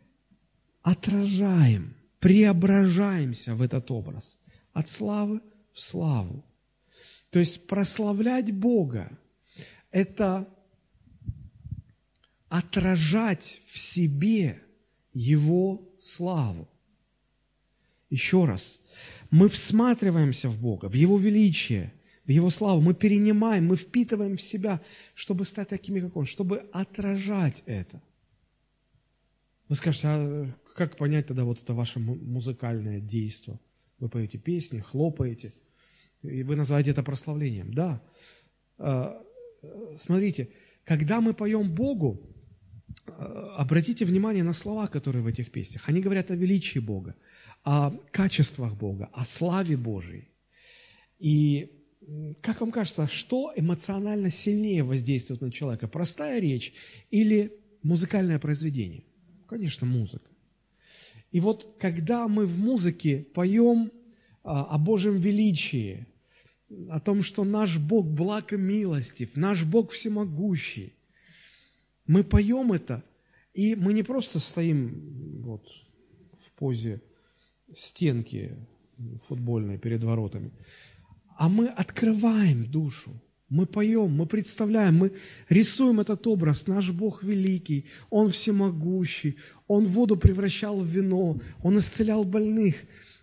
отражаем, преображаемся в этот образ от славы в славу. То есть прославлять Бога это отражать в себе Его славу. Еще раз, мы всматриваемся в Бога, в Его величие, в Его славу, мы перенимаем, мы впитываем в себя, чтобы стать такими, как Он, чтобы отражать это. Вы скажете, а как понять тогда вот это ваше музыкальное действие? Вы поете песни, хлопаете, и вы называете это прославлением. Да, а, смотрите, когда мы поем Богу, э, обратите внимание на слова, которые в этих песнях. Они говорят о величии Бога, о качествах Бога, о славе Божией. И как вам кажется, что эмоционально сильнее воздействует на человека? Простая речь или музыкальное произведение? Конечно, музыка. И вот когда мы в музыке поем а, о Божьем величии, о том, что наш Бог благ и милостив, наш Бог всемогущий. Мы поем это, и мы не просто стоим вот в позе стенки футбольной перед воротами, а мы открываем душу, мы поем, мы представляем, мы рисуем этот образ. Наш Бог великий, Он всемогущий, Он воду превращал в вино, Он исцелял больных.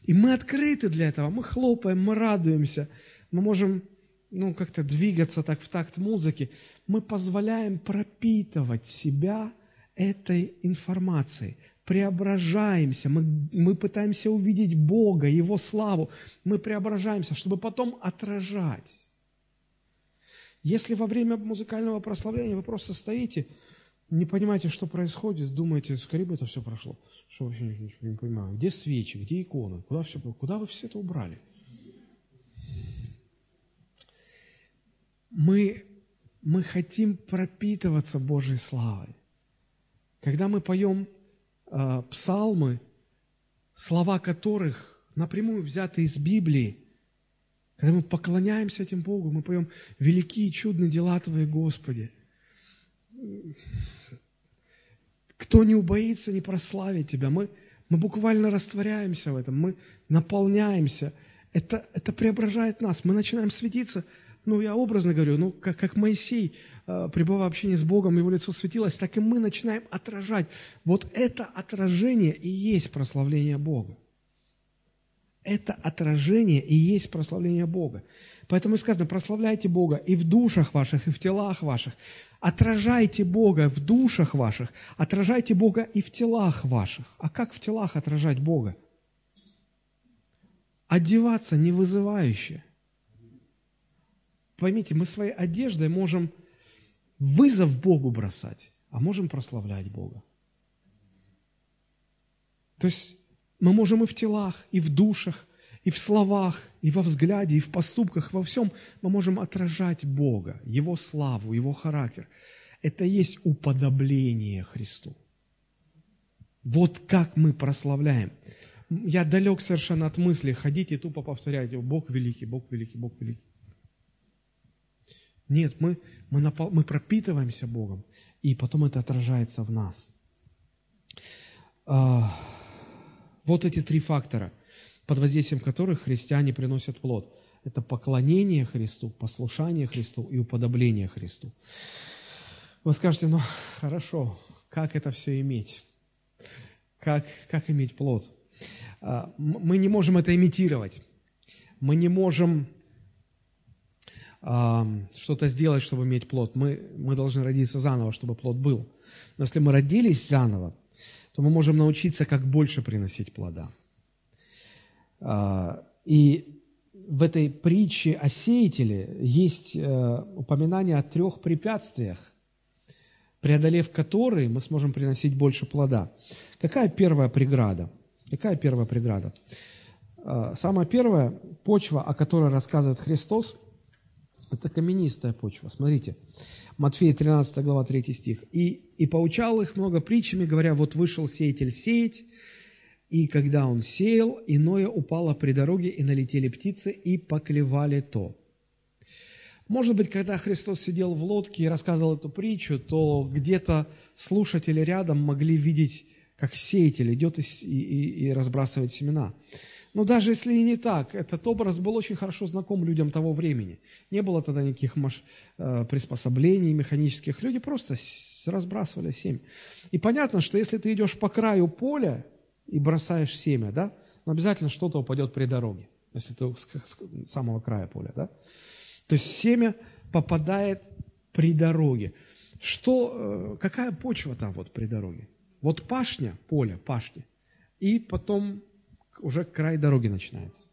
И мы открыты для этого, мы хлопаем, мы радуемся – мы можем ну, как-то двигаться так в такт музыки, мы позволяем пропитывать себя этой информацией, преображаемся, мы, мы пытаемся увидеть Бога, Его славу, мы преображаемся, чтобы потом отражать. Если во время музыкального прославления вы просто стоите, не понимаете, что происходит, думаете, скорее бы это все прошло. Что вообще ничего не понимаю. Где свечи, где иконы? Куда, все, куда вы все это убрали? Мы, мы хотим пропитываться Божьей славой. Когда мы поем э, псалмы, слова которых напрямую взяты из Библии, когда мы поклоняемся этим Богу, мы поем «Великие чудные дела Твои, Господи». Кто не убоится не прославить Тебя? Мы, мы буквально растворяемся в этом, мы наполняемся. Это, это преображает нас. Мы начинаем светиться, ну, я образно говорю, ну, как, как Моисей, э, пребывая в общении с Богом, его лицо светилось, так и мы начинаем отражать. Вот это отражение и есть прославление Бога. Это отражение и есть прославление Бога. Поэтому и сказано, прославляйте Бога и в душах ваших, и в телах ваших. Отражайте Бога в душах ваших, отражайте Бога и в телах ваших. А как в телах отражать Бога? Одеваться не вызывающе. Поймите, мы своей одеждой можем вызов Богу бросать, а можем прославлять Бога. То есть мы можем и в телах, и в душах, и в словах, и во взгляде, и в поступках, во всем мы можем отражать Бога, Его славу, Его характер. Это есть уподобление Христу. Вот как мы прославляем. Я далек совершенно от мысли ходить и тупо повторять, Бог великий, Бог великий, Бог великий. Нет, мы, мы, напол, мы пропитываемся Богом, и потом это отражается в нас. А, вот эти три фактора, под воздействием которых христиане приносят плод. Это поклонение Христу, послушание Христу и уподобление Христу. Вы скажете, ну хорошо, как это все иметь? Как, как иметь плод? А, мы не можем это имитировать. Мы не можем что-то сделать, чтобы иметь плод. Мы, мы должны родиться заново, чтобы плод был. Но если мы родились заново, то мы можем научиться, как больше приносить плода. А, и в этой притче о сеятеле есть э, упоминание о трех препятствиях, преодолев которые мы сможем приносить больше плода. Какая первая преграда? Какая первая преграда? А, самая первая почва, о которой рассказывает Христос – это каменистая почва. Смотрите, Матфея 13 глава 3 стих. «И, «И поучал их много притчами, говоря, вот вышел сеятель сеять, и когда он сеял, иное упало при дороге, и налетели птицы, и поклевали то». Может быть, когда Христос сидел в лодке и рассказывал эту притчу, то где-то слушатели рядом могли видеть, как сеятель идет и, и, и разбрасывает семена. Но даже если и не так, этот образ был очень хорошо знаком людям того времени. Не было тогда никаких. Э, приспособлений механических. Люди просто разбрасывали семя. И понятно, что если ты идешь по краю поля и бросаешь семя, да, но обязательно что-то упадет при дороге, если ты с самого края поля, да. То есть семя попадает при дороге. Что, э, какая почва там вот при дороге? Вот пашня, поле, пашня, и потом уже край дороги начинается.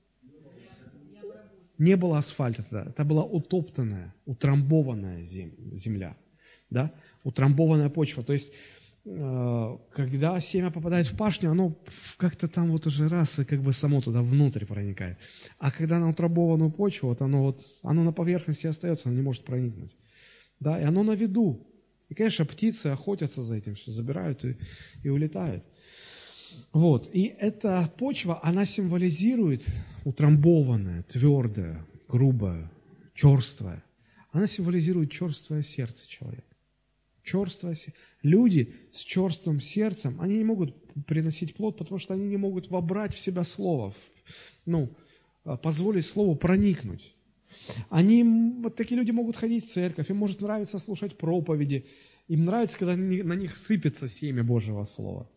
Не было асфальта тогда, это была утоптанная, утрамбованная земля, да, утрамбованная почва. То есть, э, когда семя попадает в пашню, оно как-то там вот уже раз и как бы само туда внутрь проникает. А когда на утрамбованную почву, вот оно вот, оно на поверхности остается, оно не может проникнуть. Да, и оно на виду. И, конечно, птицы охотятся за этим, все забирают и, и улетают. Вот. И эта почва, она символизирует утрамбованное, твердое, грубое, черствое. Она символизирует черствое сердце человека. Черствое сердце. Люди с черствым сердцем, они не могут приносить плод, потому что они не могут вобрать в себя слово, ну, а, позволить слову проникнуть. Они, вот такие люди могут ходить в церковь, им может нравиться слушать проповеди, им нравится, когда на них сыпется семя Божьего Слова.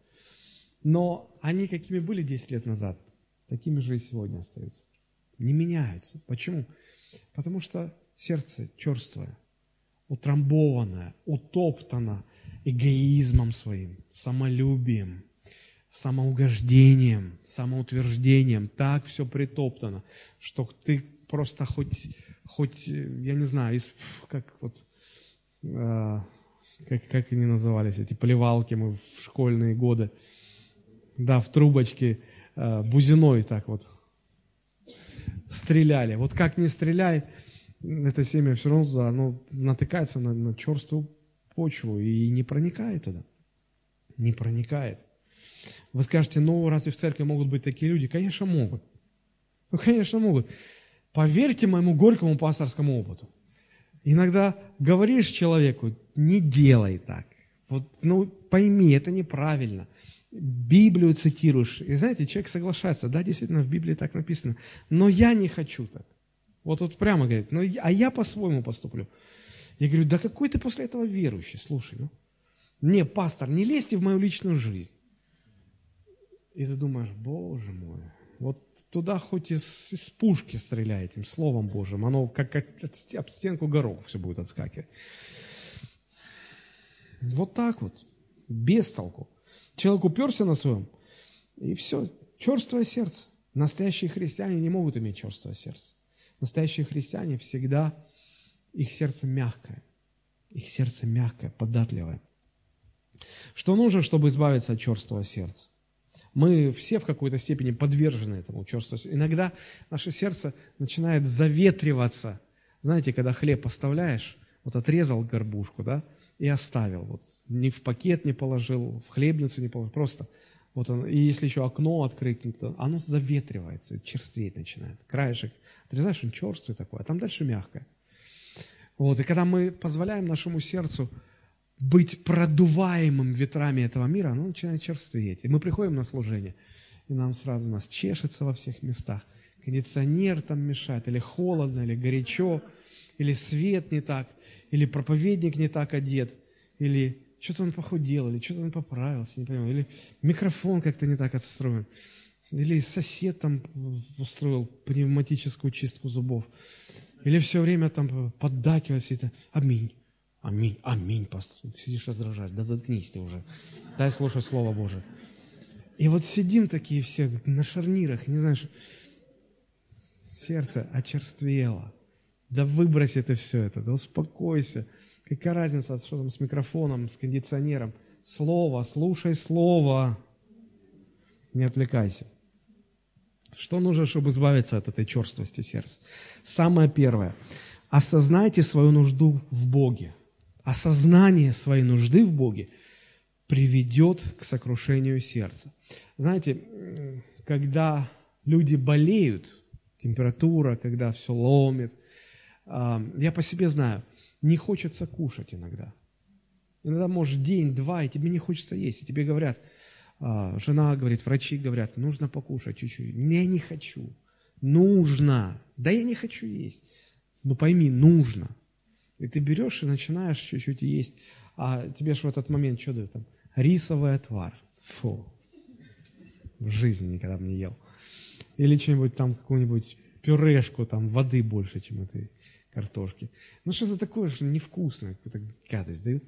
Но они какими были 10 лет назад, такими же и сегодня остаются. Не меняются. Почему? Потому что сердце черствое, утрамбованное, утоптано эгоизмом своим, самолюбием, самоугождением, самоутверждением. Так все притоптано, что ты просто хоть, хоть я не знаю, из, как вот, э, как, как они назывались, эти плевалки мы в школьные годы, да, в трубочке э, бузиной так вот стреляли. Вот как не стреляй, это семя все равно туда, оно натыкается на, на черствую почву и не проникает туда. Не проникает. Вы скажете, ну разве в церкви могут быть такие люди? Конечно, могут. Ну, конечно, могут. Поверьте моему горькому пасторскому опыту. Иногда говоришь человеку, не делай так. Вот, ну, пойми, это неправильно. Библию цитируешь. И знаете, человек соглашается. Да, действительно, в Библии так написано. Но я не хочу так. Вот вот прямо говорит, ну, а я по-своему поступлю. Я говорю, да какой ты после этого верующий? Слушай, ну, не, пастор, не лезьте в мою личную жизнь. И ты думаешь, боже мой, вот туда хоть из, из пушки стреляй этим Словом Божьим, оно как, как об стенку горох все будет отскакивать. Вот так вот, без толку. Человек уперся на своем, и все, черствое сердце. Настоящие христиане не могут иметь черствое сердце. Настоящие христиане всегда, их сердце мягкое. Их сердце мягкое, податливое. Что нужно, чтобы избавиться от черствого сердца? Мы все в какой-то степени подвержены этому чувству. Иногда наше сердце начинает заветриваться. Знаете, когда хлеб поставляешь, вот отрезал горбушку, да, и оставил. Вот, ни в пакет не положил, в хлебницу не положил, просто вот он, и если еще окно открыть, то оно заветривается, черстветь начинает. Краешек отрезаешь, он черствый такой, а там дальше мягкое. Вот, и когда мы позволяем нашему сердцу быть продуваемым ветрами этого мира, оно начинает черстветь. И мы приходим на служение, и нам сразу нас чешется во всех местах. Кондиционер там мешает, или холодно, или горячо, или свет не так, или проповедник не так одет, или что-то он похудел, или что-то он поправился, не понимаю, или микрофон как-то не так отстроен, или сосед там устроил пневматическую чистку зубов, или все время там поддакивает все это. Аминь. Аминь, аминь, пастор. Сидишь раздражаешь. Да заткнись ты уже. Дай слушать Слово Божие. И вот сидим такие все на шарнирах, не знаешь, сердце очерствело. Да выбрось это все это, да успокойся. Какая разница, что там с микрофоном, с кондиционером? Слово, слушай Слово. Не отвлекайся. Что нужно, чтобы избавиться от этой черствости сердца? Самое первое. Осознайте свою нужду в Боге осознание своей нужды в Боге приведет к сокрушению сердца. Знаете, когда люди болеют, температура, когда все ломит, я по себе знаю, не хочется кушать иногда. Иногда, может, день-два, и тебе не хочется есть. И тебе говорят, а, жена говорит, врачи говорят, нужно покушать чуть-чуть. Я не хочу. Нужно. Да я не хочу есть. Но пойми, нужно. И ты берешь и начинаешь чуть-чуть есть, а тебе же в этот момент что дают там? Рисовый отвар. Фу. В жизни никогда бы не ел. Или что-нибудь там, какую-нибудь пюрешку, там, воды больше, чем этой картошки. Ну, что-то такое же невкусное, какую-то гадость дают.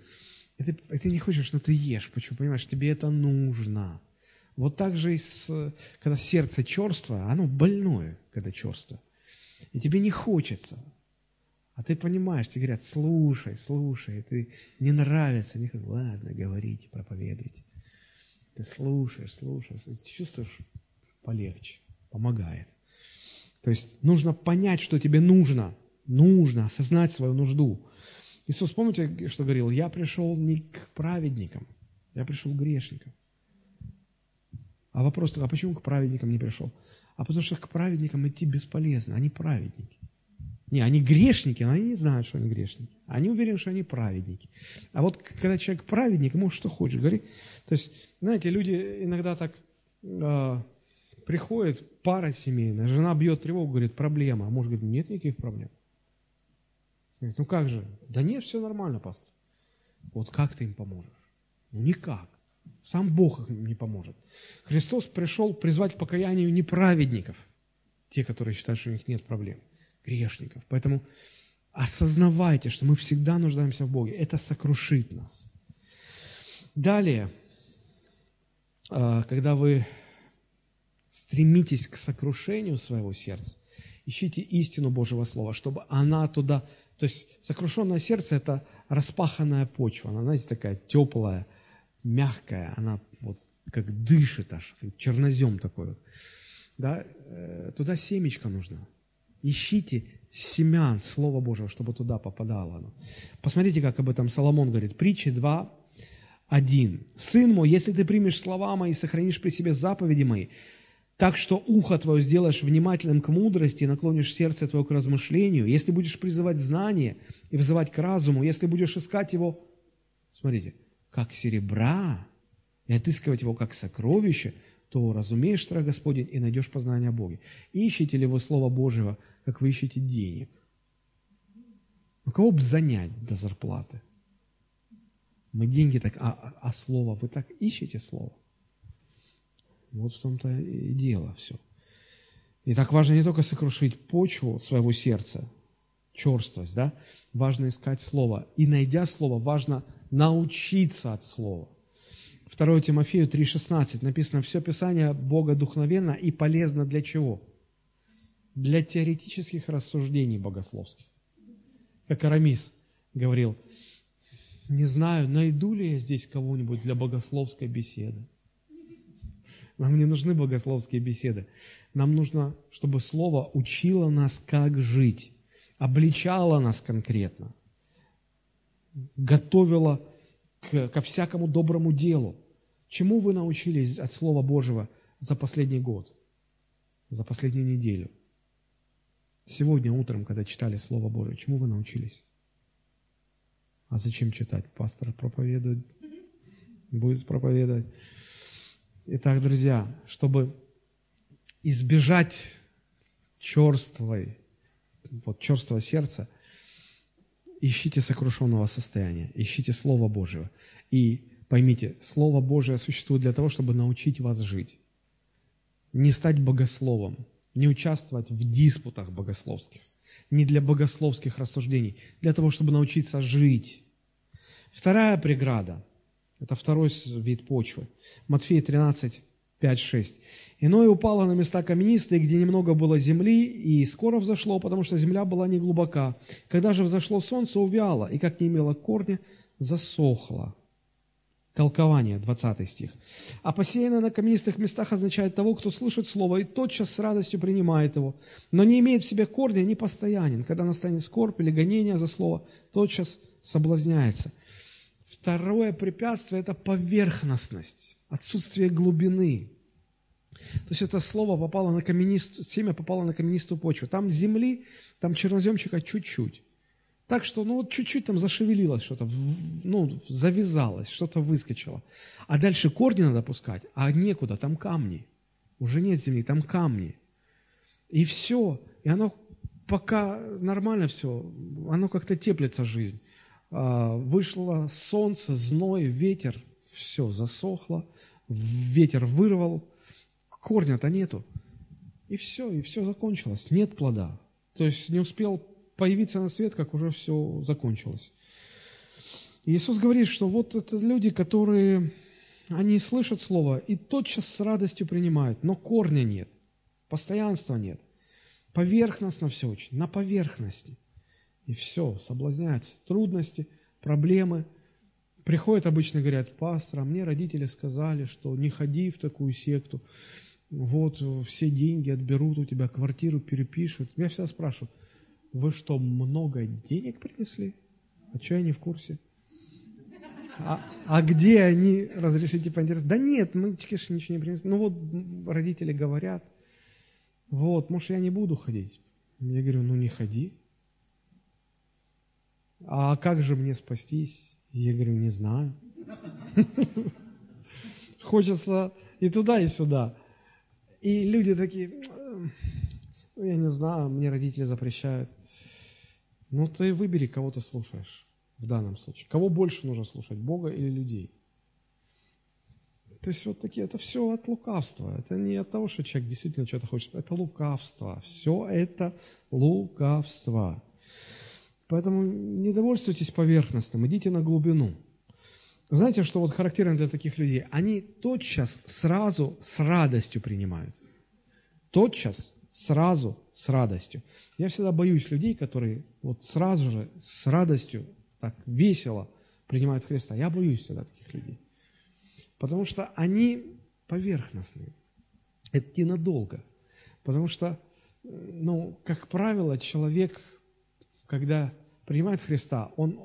И ты, и ты не хочешь, но ты ешь. Почему? Понимаешь, тебе это нужно. Вот так же и с, когда сердце черство, оно больное, когда черство. И тебе не хочется. А ты понимаешь, тебе говорят, слушай, слушай, ты не нравится, не ладно, говорите, проповедуйте. Ты слушаешь, слушаешь, и чувствуешь полегче, помогает. То есть нужно понять, что тебе нужно, нужно осознать свою нужду. Иисус, помните, что говорил? Я пришел не к праведникам, я пришел к грешникам. А вопрос, а почему к праведникам не пришел? А потому что к праведникам идти бесполезно, они праведники. Не, они грешники, но они не знают, что они грешники. Они уверены, что они праведники. А вот когда человек праведник, ему что хочешь говорить. То есть, знаете, люди иногда так э, приходят, пара семейная, жена бьет тревогу, говорит, проблема. А муж говорит, нет никаких проблем. Говорит, ну как же? Да нет, все нормально, пастор. Вот как ты им поможешь? Ну никак. Сам Бог им не поможет. Христос пришел призвать к покаянию неправедников, те, которые считают, что у них нет проблем грешников. Поэтому осознавайте, что мы всегда нуждаемся в Боге. Это сокрушит нас. Далее, а, когда вы стремитесь к сокрушению своего сердца, ищите истину Божьего Слова, чтобы она туда... То есть сокрушенное сердце – это распаханная почва. Она, знаете, такая теплая, мягкая. Она вот как дышит аж, чернозем такой вот. Да? Э, туда семечко нужно. Ищите семян Слова Божьего, чтобы туда попадало оно. Посмотрите, как об этом Соломон говорит. Притчи 2, 1. «Сын мой, если ты примешь слова мои и сохранишь при себе заповеди мои, так что ухо твое сделаешь внимательным к мудрости и наклонишь сердце твое к размышлению, если будешь призывать знание и взывать к разуму, если будешь искать его, смотрите, как серебра, и отыскивать его как сокровище, то разумеешь страх Господень и найдешь познание о Боге. Ищите ли вы Слово Божьего, как вы ищете денег? У кого бы занять до зарплаты? Мы деньги так, а, а, а Слово, вы так ищете Слово? Вот в том-то и дело все. И так важно не только сокрушить почву своего сердца, черствость, да, важно искать Слово. И найдя Слово, важно научиться от Слова. 2 Тимофею 3,16 написано, все Писание Бога духновенно и полезно для чего? Для теоретических рассуждений богословских. Как Арамис говорил, не знаю, найду ли я здесь кого-нибудь для богословской беседы. Нам не нужны богословские беседы. Нам нужно, чтобы Слово учило нас, как жить, обличало нас конкретно, готовило к, ко всякому доброму делу. Чему вы научились от Слова Божьего за последний год, за последнюю неделю? Сегодня утром, когда читали Слово Божие, чему вы научились? А зачем читать? Пастор проповедует, будет проповедовать. Итак, друзья, чтобы избежать черствой, вот черствого сердца, ищите сокрушенного состояния, ищите Слово Божьего. И поймите, Слово Божие существует для того, чтобы научить вас жить. Не стать богословом, не участвовать в диспутах богословских, не для богословских рассуждений, для того, чтобы научиться жить. Вторая преграда – это второй вид почвы. Матфея 13, 5, 6. «Иное упало на места каменистые, где немного было земли, и скоро взошло, потому что земля была не глубока. Когда же взошло солнце, увяло, и как не имело корня, засохло». Толкование, 20 стих. «А посеянное на каменистых местах означает того, кто слышит слово и тотчас с радостью принимает его, но не имеет в себе корня, не постоянен. Когда настанет скорбь или гонение за слово, тотчас соблазняется». Второе препятствие – это поверхностность, отсутствие глубины. То есть это слово попало на каменистую, семя попало на каменистую почву. Там земли, там черноземчика чуть-чуть. Так что, ну вот чуть-чуть там зашевелилось что-то, ну, завязалось, что-то выскочило. А дальше корни надо пускать, а некуда, там камни. Уже нет земли, там камни. И все. И оно пока нормально все, оно как-то теплится жизнь. А, вышло солнце, зной, ветер, все засохло, ветер вырвал, корня-то нету. И все, и все закончилось, нет плода. То есть не успел появиться на свет, как уже все закончилось. Иисус говорит, что вот это люди, которые, они слышат Слово и тотчас с радостью принимают, но корня нет, постоянства нет. Поверхностно все очень, на поверхности. И все, соблазняются. Трудности, проблемы. Приходят обычно говорят, пастор, а мне родители сказали, что не ходи в такую секту. Вот все деньги отберут у тебя, квартиру перепишут. Я всегда спрашиваю, вы что, много денег принесли? А что я не в курсе? А, а где они, разрешите поинтересоваться? Да нет, мы, конечно, ничего не принесли. Ну вот родители говорят, вот, может, я не буду ходить. Я говорю, ну не ходи а как же мне спастись? Я говорю, не знаю. Хочется и туда, и сюда. И люди такие, ну, я не знаю, мне родители запрещают. Ну, ты выбери, кого ты слушаешь в данном случае. Кого больше нужно слушать, Бога или людей? То есть вот такие, это все от лукавства. Это не от того, что человек действительно что-то хочет. Это лукавство. Все это лукавство. Поэтому не довольствуйтесь поверхностным, идите на глубину. Знаете, что вот характерно для таких людей? Они тотчас, сразу, с радостью принимают. Тотчас, сразу, с радостью. Я всегда боюсь людей, которые вот сразу же, с радостью, так весело принимают Христа. Я боюсь всегда таких людей. Потому что они поверхностные. Это ненадолго. Потому что ну, как правило, человек, когда принимает Христа, он,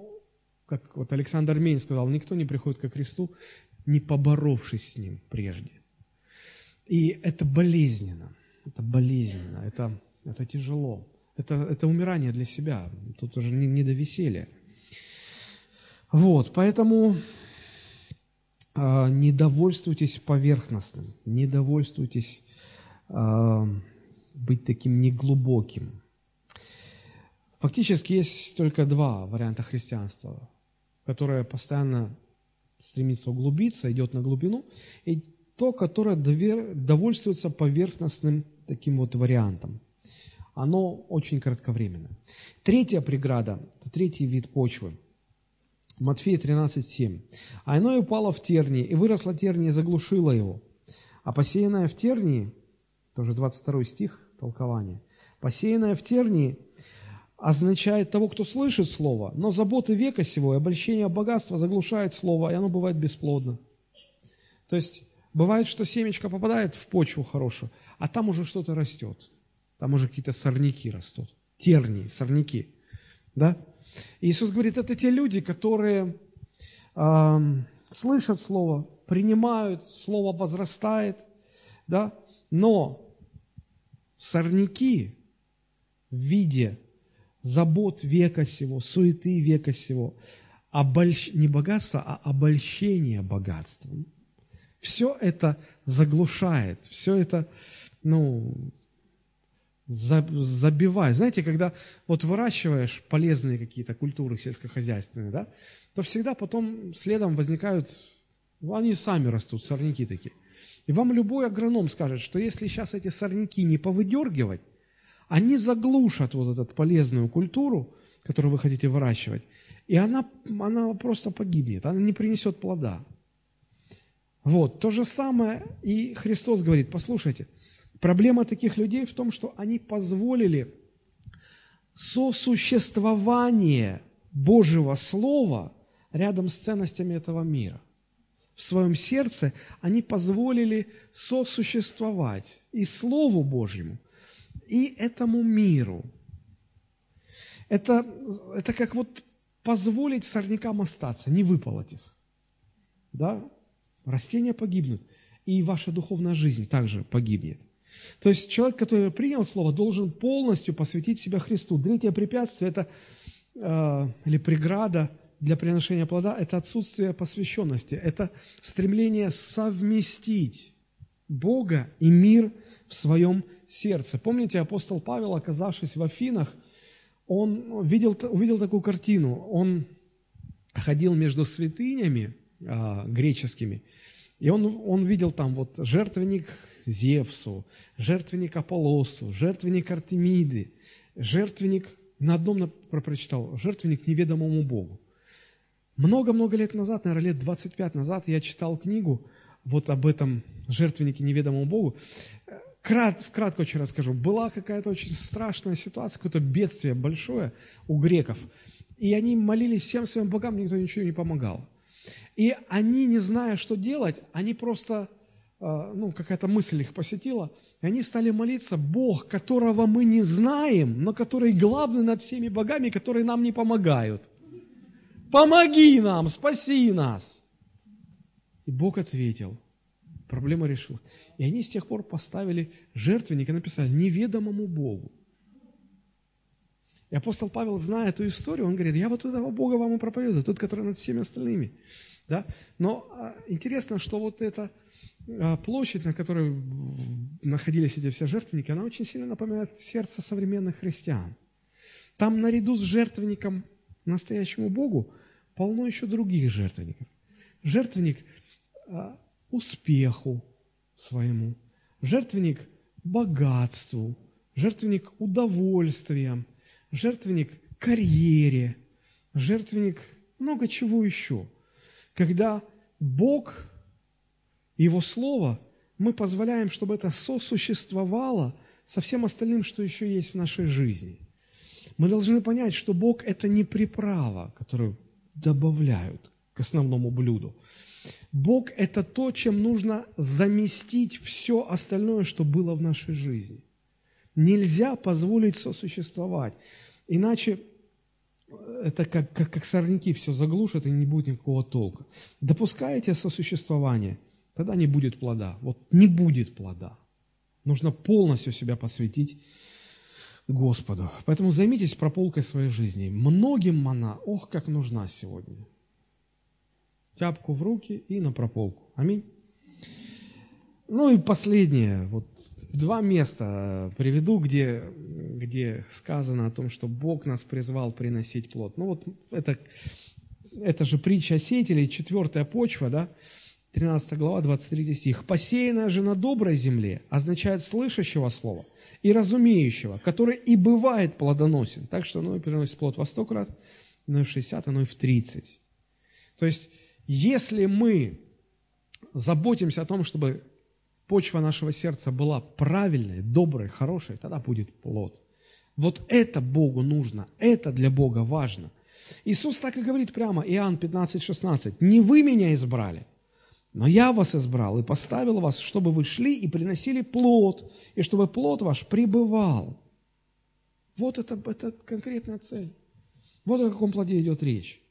как вот Александр Мень сказал, никто не приходит ко Христу, не поборовшись с Ним прежде. И это болезненно, это болезненно, это, это тяжело, это, это умирание для себя, тут уже не, не до веселья. Вот, поэтому э, не довольствуйтесь поверхностным, не довольствуйтесь э, быть таким неглубоким. Фактически есть только два варианта христианства, которое постоянно стремится углубиться, идет на глубину, и то, которое довольствуется поверхностным таким вот вариантом. Оно очень кратковременно. Третья преграда, это третий вид почвы. Матфея 13:7. «А иное упало в тернии, и выросла терния и заглушила его. А посеянное в тернии, тоже 22 стих толкования, посеянное в тернии означает того, кто слышит Слово, но заботы века сего и обольщение богатства заглушает Слово, и оно бывает бесплодно. То есть, бывает, что семечко попадает в почву хорошую, а там уже что-то растет. Там уже какие-то сорняки растут. Тернии, сорняки. Да? Иисус говорит, это те люди, которые э, слышат Слово, принимают, Слово возрастает, да? но сорняки в виде забот века сего, суеты века сего, обольщ... не богатство, а обольщение богатством. Все это заглушает, все это, ну, забивает. Знаете, когда вот выращиваешь полезные какие-то культуры сельскохозяйственные, да, то всегда потом следом возникают, ну, они сами растут, сорняки такие. И вам любой агроном скажет, что если сейчас эти сорняки не повыдергивать, они заглушат вот эту полезную культуру, которую вы хотите выращивать, и она, она просто погибнет, она не принесет плода. Вот, то же самое и Христос говорит, послушайте, проблема таких людей в том, что они позволили сосуществование Божьего Слова рядом с ценностями этого мира. В своем сердце они позволили сосуществовать и Слову Божьему, и этому миру. Это, это как вот позволить сорнякам остаться, не выполоть их. Да? Растения погибнут, и ваша духовная жизнь также погибнет. То есть человек, который принял Слово, должен полностью посвятить себя Христу. Третье препятствие это, э, или преграда для приношения плода – это отсутствие посвященности, это стремление совместить Бога и мир в своем сердце. Помните, апостол Павел, оказавшись в Афинах, он видел, увидел такую картину. Он ходил между святынями а, греческими, и он, он видел там вот жертвенник Зевсу, жертвенник Аполлосу, жертвенник Артемиды, жертвенник, на одном прочитал, жертвенник неведомому Богу. Много-много лет назад, наверное, лет 25 назад я читал книгу вот об этом жертвеннике неведомому Богу. Крат, вкратко очень расскажу. Была какая-то очень страшная ситуация, какое-то бедствие большое у греков. И они молились всем своим богам, никто ничего не помогал. И они, не зная, что делать, они просто, а, ну, какая-то мысль их посетила, и они стали молиться, Бог, которого мы не знаем, но который главный над всеми богами, которые нам не помогают. Помоги нам, спаси нас. И Бог ответил – Проблема решилась. И они с тех пор поставили жертвенник и написали «неведомому Богу». И апостол Павел, зная эту историю, он говорит, я вот этого Бога вам и проповедую, тот, который над всеми остальными. Да? Но а, интересно, что вот эта а, площадь, на которой находились эти все жертвенники, она очень сильно напоминает сердце современных христиан. Там наряду с жертвенником настоящему Богу полно еще других жертвенников. Жертвенник а, успеху своему, жертвенник богатству, жертвенник удовольствиям, жертвенник карьере, жертвенник много чего еще. Когда Бог Его Слово, мы позволяем, чтобы это сосуществовало со всем остальным, что еще есть в нашей жизни. Мы должны понять, что Бог – это не приправа, которую добавляют к основному блюду. Бог – это то, чем нужно заместить все остальное, что было в нашей жизни. Нельзя позволить сосуществовать. Иначе это как, как, как сорняки все заглушат, и не будет никакого толка. Допускаете сосуществование, тогда не будет плода. Вот не будет плода. Нужно полностью себя посвятить Господу. Поэтому займитесь прополкой своей жизни. Многим она, ох, как нужна сегодня. Тяпку в руки и на прополку. Аминь. Ну и последнее, вот два места приведу, где, где сказано о том, что Бог нас призвал приносить плод. Ну вот это, это же притча о сеятеле, четвертая почва, да, 13 глава, 23 стих. «Посеянная же на доброй земле» означает слышащего слова и разумеющего, который и бывает плодоносен. Так что оно и приносит плод во сто крат, но и в 60, оно и в 30. То есть, если мы заботимся о том, чтобы почва нашего сердца была правильной, доброй, хорошей, тогда будет плод. Вот это Богу нужно, это для Бога важно. Иисус так и говорит прямо, Иоанн 15, 16, «Не вы меня избрали, но я вас избрал и поставил вас, чтобы вы шли и приносили плод, и чтобы плод ваш пребывал». Вот это, это конкретная цель. Вот о каком плоде идет речь.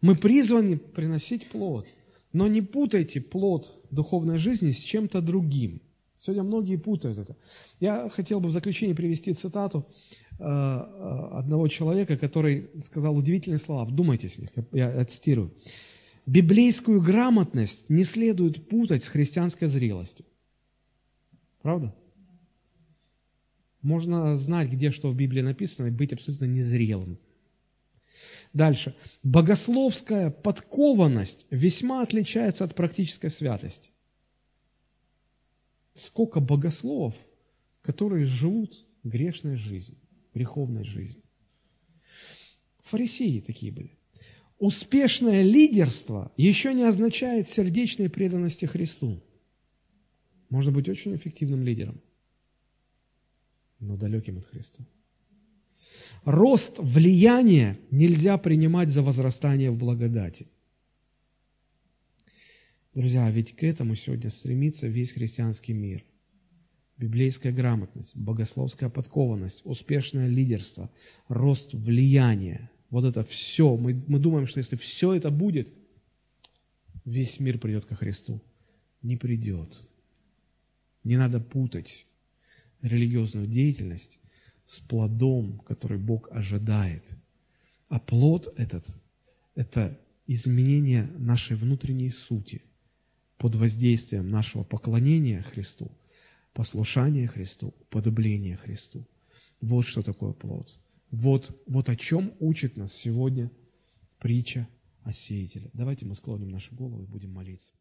Мы призваны приносить плод. Но не путайте плод духовной жизни с чем-то другим. Сегодня многие путают это. Я хотел бы в заключение привести цитату э, э, одного человека, который сказал удивительные слова. Вдумайтесь в них, я, я цитирую. «Библейскую грамотность не следует путать с христианской зрелостью». Правда? Можно знать, где что в Библии написано, и быть абсолютно незрелым. Дальше. Богословская подкованность весьма отличается от практической святости. Сколько богословов, которые живут грешной жизнью, греховной жизнью. Фарисеи такие были. Успешное лидерство еще не означает сердечной преданности Христу. Можно быть очень эффективным лидером, но далеким от Христа. Рост влияния нельзя принимать за возрастание в благодати. Друзья, ведь к этому сегодня стремится весь христианский мир. Библейская грамотность, богословская подкованность, успешное лидерство, рост влияния. Вот это все. Мы, мы думаем, что если все это будет, весь мир придет ко Христу. Не придет. Не надо путать религиозную деятельность с плодом, который Бог ожидает. А плод этот – это изменение нашей внутренней сути под воздействием нашего поклонения Христу, послушания Христу, подобления Христу. Вот что такое плод. Вот, вот о чем учит нас сегодня притча о сеятеле. Давайте мы склоним наши головы и будем молиться.